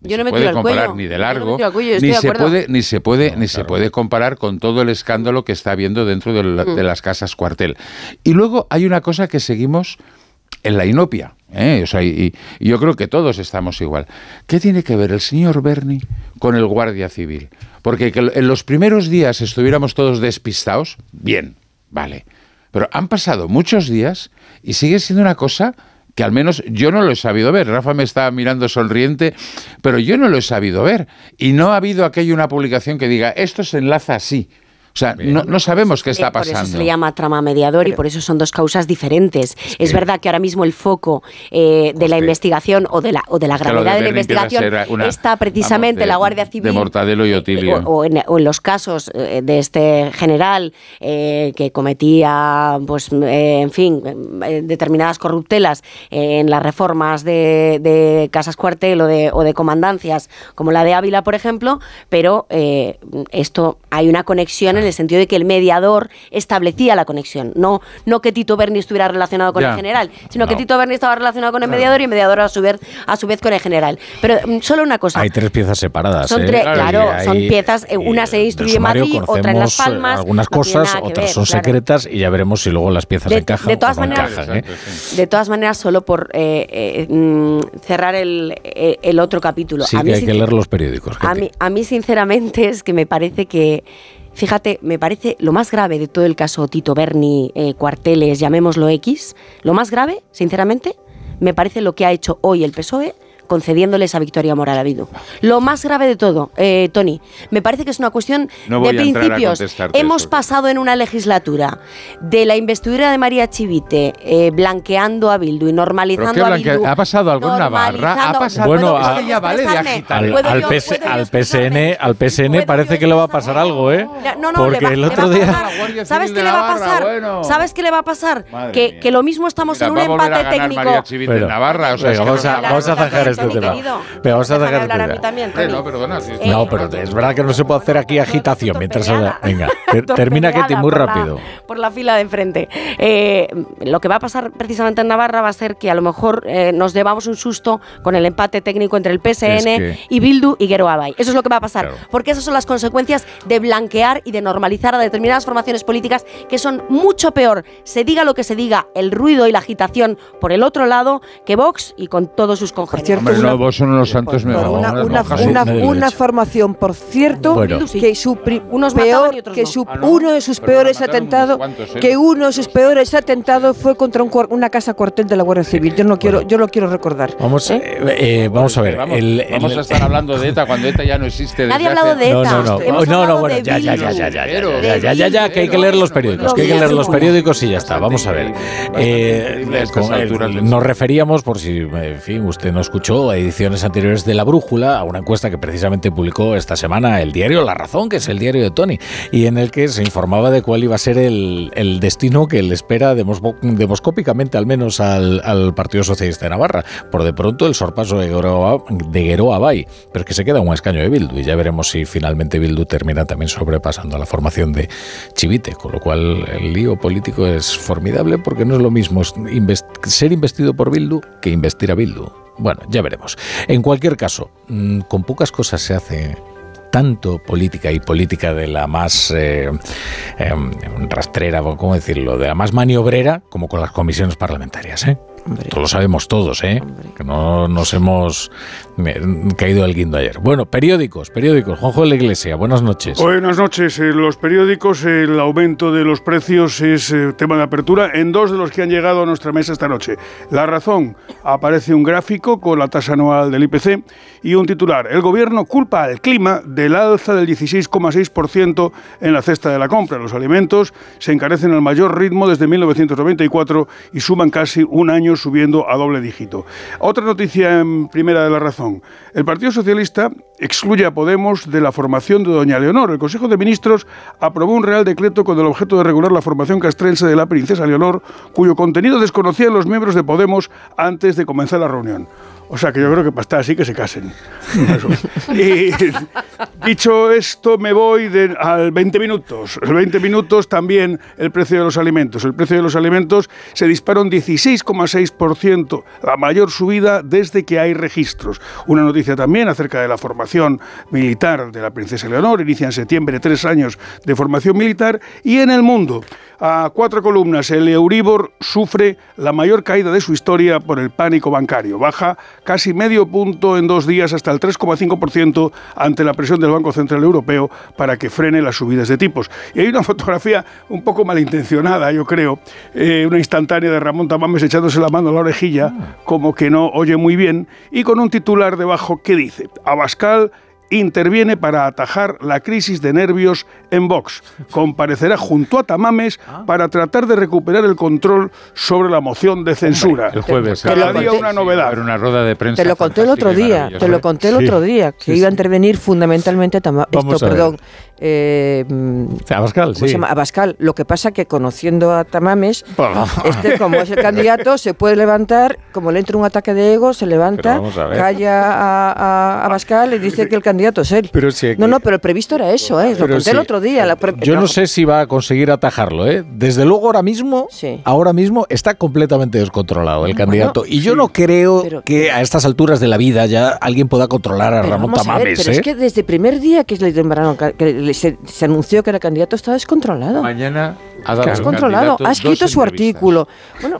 yo no se puede comparar ni de largo, ni, se puede, ni se puede, ni se puede comparar con todo el escándalo que está habiendo dentro de, mm. las casas cuartel. Y luego hay una cosa que seguimos en la inopia. ¿Eh? y, yo creo que todos estamos igual. ¿Qué tiene que ver el señor Bernie con el guardia civil? Porque que en los primeros días estuviéramos todos despistados, bien, vale. Pero han pasado muchos días y sigue siendo una cosa que al menos yo no lo he sabido ver. Rafa me está mirando sonriente, pero yo no lo he sabido ver. Y no ha habido aquella una publicación que diga, esto se enlaza así. Sea, no, sabemos qué está pasando. Por eso se le llama trama mediador y por eso son dos causas diferentes. Es, verdad que ahora mismo el foco eh, de la investigación o de la, o de la gravedad de, la investigación está precisamente en la Guardia Civil. De Mortadelo y eh, Otilio. O, en, los casos eh, de este general que cometía, pues, en fin, determinadas corruptelas en las reformas de, casas cuartel o de, o de comandancias, como la de Ávila, por ejemplo, pero esto hay una conexión en el sentido de que el mediador establecía la conexión, no, no que Tito Berni estuviera relacionado con el general, sino que Tito Berni estaba relacionado con el mediador y el mediador a su vez, a su vez con el general. Pero mm, solo una cosa. Hay tres piezas separadas. Son ¿eh? tres, claro, son piezas, eh, una se instruye en Madrid, otra en Las Palmas. Algunas cosas, otras son secretas y ya veremos si luego las piezas encajan. De todas maneras, ¿eh? de todas maneras, solo por mm, cerrar el, el, otro capítulo. Sí, que hay que leer los periódicos. A mí, a mí, sinceramente, es que me parece que Fíjate, me parece lo más grave de todo el caso Tito Berni, eh, cuarteles, llamémoslo X, lo más grave, sinceramente, me parece lo que ha hecho hoy el PSOE concediéndole esa victoria moral a Bildu. Lo más grave de todo, eh, Tony, me parece que es una cuestión de principios. Hemos pasado en una legislatura de la investidura de María Chivite eh, blanqueando a Bildu y normalizando a Bildu. ¿Ha pasado algo en Navarra? ¿Ha pasado bueno, a, ya vale de Al, al, al, PSN, al PSN parece que le va a pasar algo, ¿eh? No, no, Porque el otro día... ¿Sabes qué le va a pasar? ¿Sabes qué le va a pasar? Que, que, lo mismo estamos en un empate técnico. María Chivite en Navarra, o sea, vamos a, vamos a zanjar este tema. Pero vamos a dejar este tema. no, perdona. no, pero es verdad que no se puede hacer aquí agitación mientras... Venga, termina Ketty muy rápido. por la fila de enfrente. Eh, lo que va a pasar precisamente en Navarra va a ser que a lo mejor eh, nos llevamos un susto con el empate técnico entre el PSN y Bildu y Gero Abay. Eso es lo que va a pasar. Porque esas son las consecuencias de blanquear y de normalizar a determinadas formaciones políticas que son mucho peor, se diga lo que se diga, el ruido y la agitación por el otro lado, que Vox y con todos sus congéneres son los santos una, formación, por cierto, que su unos peor, que su, uno de sus peores atentados, que uno de sus peores atentados fue contra una casa cuartel de la Guardia Civil. Yo no quiero, yo lo quiero recordar. Vamos, ¿Eh? Eh, vamos a ver. Vamos, a estar hablando de ETA cuando ETA ya no existe. Nadie ha hablado de ETA. No, no, no, no, bueno, ya, ya, ya, ya, ya, ya, ya, ya, que hay que leer los periódicos, que hay que leer los periódicos y ya está. Vamos a ver. Nos referíamos, por si, en fin, usted no escuchó, edición anteriores de La Brújula, a una encuesta que precisamente publicó esta semana el diario La Razón, que es el diario de Tony, y en el que se informaba de cuál iba a ser el, destino que le espera demoscópicamente, al menos al, Partido Socialista de Navarra. Por de pronto el sorpaso de Guero Abay, pero es que se queda un escaño de Bildu, y ya veremos si finalmente Bildu termina también sobrepasando a la formación de Chivite, con lo cual el lío político es formidable porque no es lo mismo ser investido por Bildu que investir a Bildu. Bueno, ya veremos. En cualquier caso, mm, con pocas cosas se hace tanto política y política de la más eh, em, rastrera, ¿cómo decirlo?, de la más maniobrera, como con las comisiones parlamentarias. ¿eh? Esto lo sabemos todos, ¿eh? Que no nos hemos caído el guindo ayer. Bueno, periódicos, periódicos. Juanjo de la Iglesia, buenas noches. Buenas noches. En los periódicos el aumento de los precios es eh, tema de apertura en dos de los que han llegado a nuestra mesa esta noche. La razón, aparece un gráfico con la tasa anual del IPC y un titular. El gobierno culpa al clima del alza del 16,6% en la cesta de la compra. Los alimentos se encarecen al mayor ritmo desde 1994 y suman casi un año subiendo a doble dígito. Otra noticia en primera de la razón. El Partido Socialista excluye a Podemos de la formación de Doña Leonor. El Consejo de Ministros aprobó un real decreto con el objeto de regular la formación castrense de la princesa Leonor, cuyo contenido desconocían los miembros de Podemos antes de comenzar la reunión. O sea que yo creo que para estar así que se casen. dicho esto, me voy al 20 minutos. El 20 minutos también el precio de los alimentos. El precio de los alimentos se disparó un 16,6%, la mayor subida desde que hay registros. Una noticia también acerca de la formación militar de la princesa Leonor. Inicia en septiembre tres años de formación militar. Y en el mundo, a cuatro columnas, el Euribor sufre la mayor caída de su historia por el pánico bancario. Baja casi medio punto en dos días hasta el 3,5% ante la presión del Banco Central Europeo para que frene las subidas de tipos. Y hay una fotografía un poco malintencionada, yo creo, eh, una instantánea de Ramón Tamames echándose la mano a la orejilla, como que no oye muy bien, y con un titular debajo que dice, Abascal interviene para atajar la crisis de nervios en Vox. Comparecerá junto a Tamames ah. para tratar de recuperar el control sobre la moción de censura. el jueves. Cada día una novedad. una rueda de prensa. Te lo conté el otro día. Te lo conté el otro día que iba a intervenir fundamentalmente Tamames. Esto, perdón. Eh, Abascal, sí. Se llama? Abascal. Lo que pasa que conociendo a Tamames, este como es el candidato se puede levantar, como le entra un ataque de ego, se levanta, calla a, Abascal y dice que el candidato es él. no, no, pero el previsto era eso, ¿eh? Lo conté el otro día. Yo no sé si va a conseguir atajarlo, ¿eh? Desde luego ahora mismo, ahora mismo está completamente descontrolado el candidato. y yo no creo que a estas alturas de la vida ya alguien pueda controlar a Ramón Tamames. pero es ¿eh? que desde el primer día que le que se, se, anunció que era candidato está descontrolado. Mañana ha dado descontrolado. Ha escrito su artículo.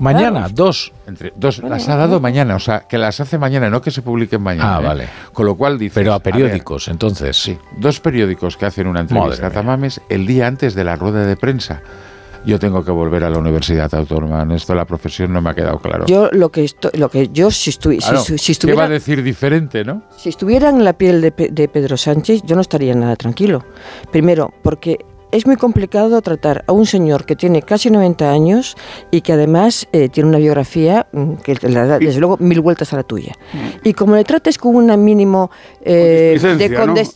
mañana, dos. Entre, dos. las ha dado mañana, o sea, que las hace mañana, no que se publiquen mañana. Ah, ¿eh? vale. Con lo cual dice. Pero a periódicos, entonces. Sí, dos periódicos que hacen una entrevista a Tamames el día antes de la rueda de prensa yo tengo que volver a la Universidad Autónoma. En esto la profesión no me ha quedado claro. Yo lo que lo que yo si, estuviera ¿Qué va a decir diferente, no? Si estuviera en la piel de, de Pedro Sánchez, yo no estaría nada tranquilo. Primero, porque es muy complicado tratar a un señor que tiene casi 90 años y que además eh, tiene una biografía mm, que le da, desde luego, mil vueltas a la tuya. Mm. Y como le trates con un mínimo eh, de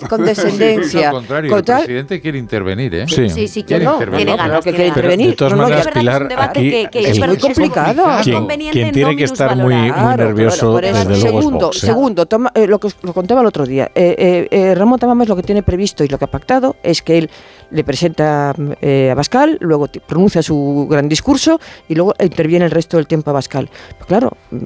condescendencia... ¿no? contrario, el presidente quiere intervenir, ¿eh? Sí, sí, sí quiere, no, tiene ganas, que quiere intervenir. De todas maneras, Pilar, aquí es, muy complicado. Quien, tiene que estar muy, muy nervioso, desde luego, Segundo, ¿eh? segundo toma, lo que lo contaba el otro día, Ramón Tamames lo que tiene previsto y lo que ha pactado es que él le presenta eh, a Bascal, luego pronuncia su gran discurso y luego interviene el resto del tiempo a Bascal. Pues claro, mm,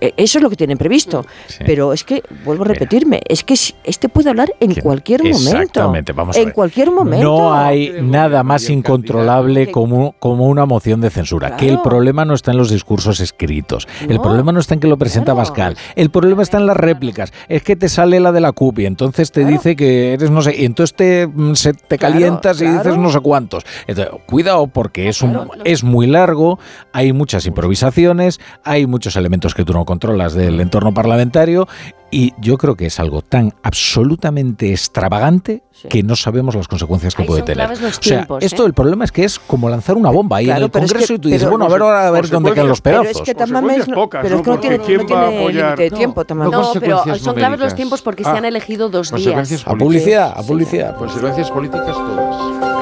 e, eso es lo que tienen previsto. Pero es que, vuelvo a repetirme, es que este puede hablar en cualquier momento. Exactamente, vamos a En cualquier momento. No hay nada más incontrolable como, como una moción de censura. Que el problema no está en los discursos escritos. el problema no está en que lo presenta Bascal. El problema está en las réplicas. Es que te sale la de la CUP y entonces te dice que eres no sé, y entonces te, mm, se, te calienta y dices no sé cuántos. cuidado porque es, un, es muy largo, hay muchas improvisaciones, hay muchos elementos que tú no controlas del entorno parlamentario y yo creo que es algo tan absolutamente extravagante que no sabemos las consecuencias que puede tener. o sea, esto ¿eh? el problema es que es como lanzar una bomba ahí en el Congreso y tú dices, bueno, a ver ahora a ver dónde quedan los pedazos. Pero es que Tamames no, pero es que no tiene, no tiene de tiempo No, pero son claves los tiempos porque se han elegido dos días. A publicidad, a publicidad. Consecuencias políticas todas.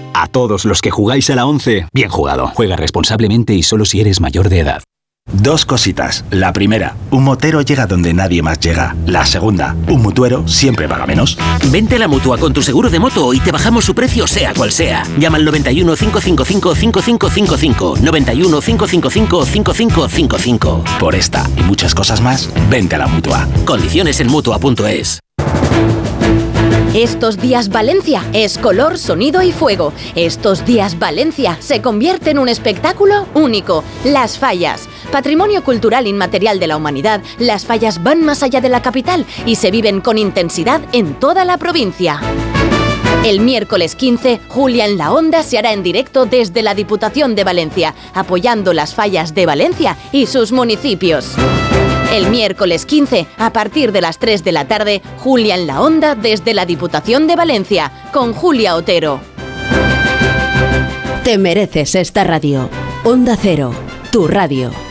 A todos los que jugáis a la 11, bien jugado. Juega responsablemente y solo si eres mayor de edad. Dos cositas. La primera, un motero llega donde nadie más llega. La segunda, un mutuero siempre paga menos. Vente a la mutua con tu seguro de moto y te bajamos su precio sea cual sea. Llama al 91 555 5555. 91 555 5555. Por esta y muchas cosas más, vente a la mutua. Condiciones en mutua.es. Estos días Valencia es color, sonido y fuego. Estos días Valencia se convierte en un espectáculo único, Las Fallas. Patrimonio cultural inmaterial de la humanidad, las fallas van más allá de la capital y se viven con intensidad en toda la provincia. El miércoles 15, Julia en la Onda se hará en directo desde la Diputación de Valencia, apoyando las fallas de Valencia y sus municipios. El miércoles 15, a partir de las 3 de la tarde, Julia en la Onda desde la Diputación de Valencia, con Julia Otero. Te mereces esta radio. Onda Cero, tu radio.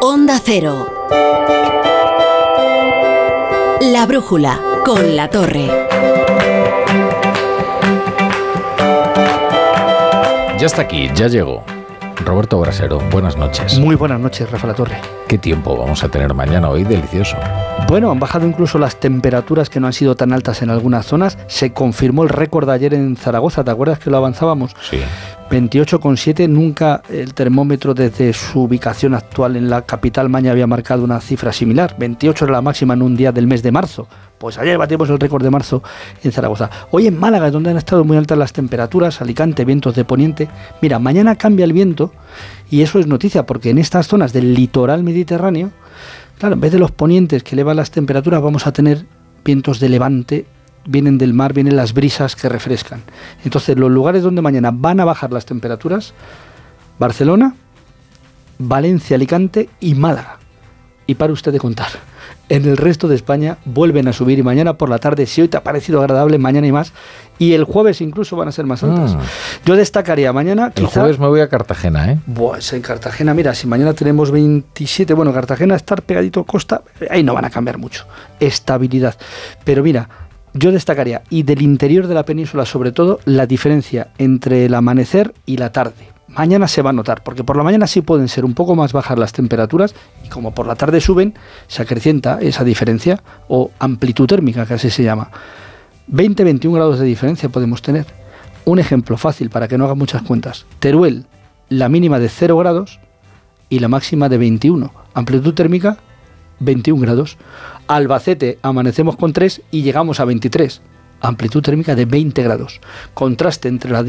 Onda Cero. La brújula con la torre. Ya está aquí, ya llegó. Roberto Brasero, buenas noches. Muy buenas noches, Rafa La Torre. ¿Qué tiempo vamos a tener mañana hoy? Delicioso. Bueno, han bajado incluso las temperaturas que no han sido tan altas en algunas zonas. Se confirmó el récord de ayer en Zaragoza, ¿te acuerdas que lo avanzábamos? Sí. 28,7, nunca el termómetro desde su ubicación actual en la capital Maña había marcado una cifra similar. 28 era la máxima en un día del mes de marzo. Pues ayer batimos el récord de marzo en Zaragoza. Hoy en Málaga, donde han estado muy altas las temperaturas, Alicante, vientos de poniente. Mira, mañana cambia el viento y eso es noticia porque en estas zonas del litoral mediterráneo, claro, en vez de los ponientes que elevan las temperaturas, vamos a tener vientos de levante vienen del mar, vienen las brisas que refrescan. Entonces, los lugares donde mañana van a bajar las temperaturas, Barcelona, Valencia, Alicante y Málaga. Y para usted de contar. En el resto de España vuelven a subir y mañana por la tarde, si hoy te ha parecido agradable, mañana y más. Y el jueves incluso van a ser más altas. Ah. Yo destacaría mañana. El jueves me voy a Cartagena, ¿eh? Pues en Cartagena, mira, si mañana tenemos 27, bueno, Cartagena estar pegadito a costa, ahí no van a cambiar mucho. Estabilidad. Pero mira, yo destacaría, y del interior de la península sobre todo, la diferencia entre el amanecer y la tarde. Mañana se va a notar, porque por la mañana sí pueden ser un poco más bajas las temperaturas y como por la tarde suben, se acrecienta esa diferencia o amplitud térmica, que así se llama. 20-21 grados de diferencia podemos tener. Un ejemplo fácil para que no haga muchas cuentas. Teruel, la mínima de 0 grados y la máxima de 21. Amplitud térmica 21 grados. Albacete amanecemos con 3 y llegamos a 23. Amplitud térmica de 20 grados. Contraste entre la,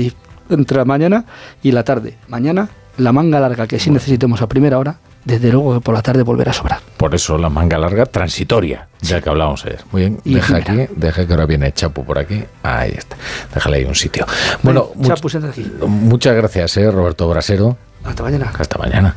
entre la mañana y la tarde. Mañana la manga larga que sí necesitemos a primera hora, desde luego que por la tarde volverá a sobrar. Por eso la manga larga transitoria, ya que hablábamos ayer. Muy bien, deja aquí, deja que ahora viene Chapu por aquí. Ahí está. Déjale ahí un sitio. Bueno, Chapu, aquí. muchas gracias, eh, Roberto Brasero. Hasta mañana. Hasta mañana.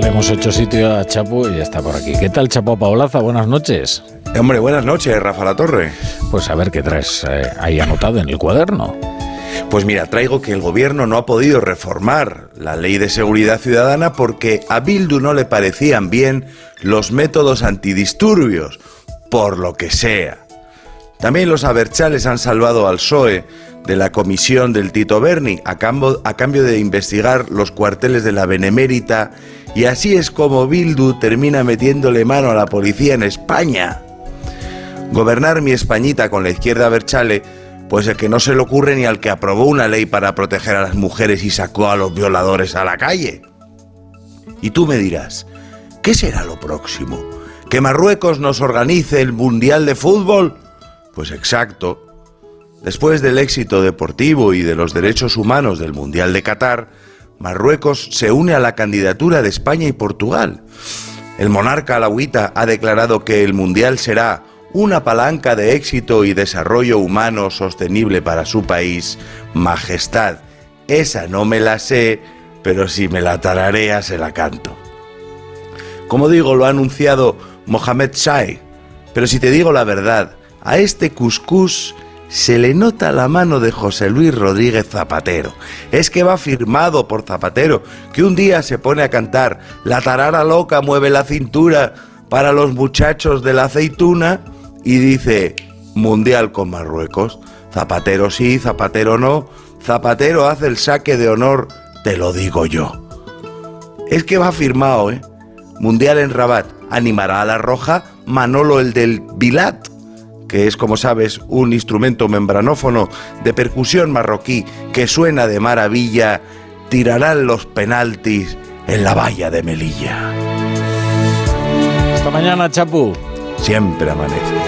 Le hemos hecho sitio a Chapo y ya está por aquí. ¿Qué tal, Chapo Paolaza? Buenas noches. Hombre, buenas noches, Rafa La Torre. Pues a ver qué traes eh, ahí anotado en el cuaderno. Pues mira, traigo que el gobierno no ha podido reformar la ley de seguridad ciudadana porque a Bildu no le parecían bien los métodos antidisturbios, por lo que sea. También los aberchales han salvado al PSOE de la comisión del Tito Berni a cambio, a cambio de investigar los cuarteles de la Benemérita y así es como Bildu termina metiéndole mano a la policía en España. Gobernar mi Españita con la izquierda Berchale, pues el que no se le ocurre ni al que aprobó una ley para proteger a las mujeres y sacó a los violadores a la calle. Y tú me dirás, ¿qué será lo próximo? ¿Que Marruecos nos organice el Mundial de Fútbol? Pues exacto. Después del éxito deportivo y de los derechos humanos del Mundial de Qatar, Marruecos se une a la candidatura de España y Portugal. El monarca alawita ha declarado que el Mundial será una palanca de éxito y desarrollo humano sostenible para su país. Majestad, esa no me la sé, pero si me la tararea se la canto. Como digo, lo ha anunciado Mohamed Shai, pero si te digo la verdad, a este cuscús se le nota la mano de José Luis Rodríguez Zapatero. Es que va firmado por Zapatero, que un día se pone a cantar La tarara loca mueve la cintura para los muchachos de la aceituna y dice Mundial con Marruecos. Zapatero sí, Zapatero no. Zapatero hace el saque de honor, te lo digo yo. Es que va firmado, ¿eh? Mundial en Rabat. Animará a la roja Manolo el del Bilat que es, como sabes, un instrumento membranófono de percusión marroquí que suena de maravilla, tirarán los penaltis en la valla de Melilla. Hasta mañana, Chapu. Siempre amanece.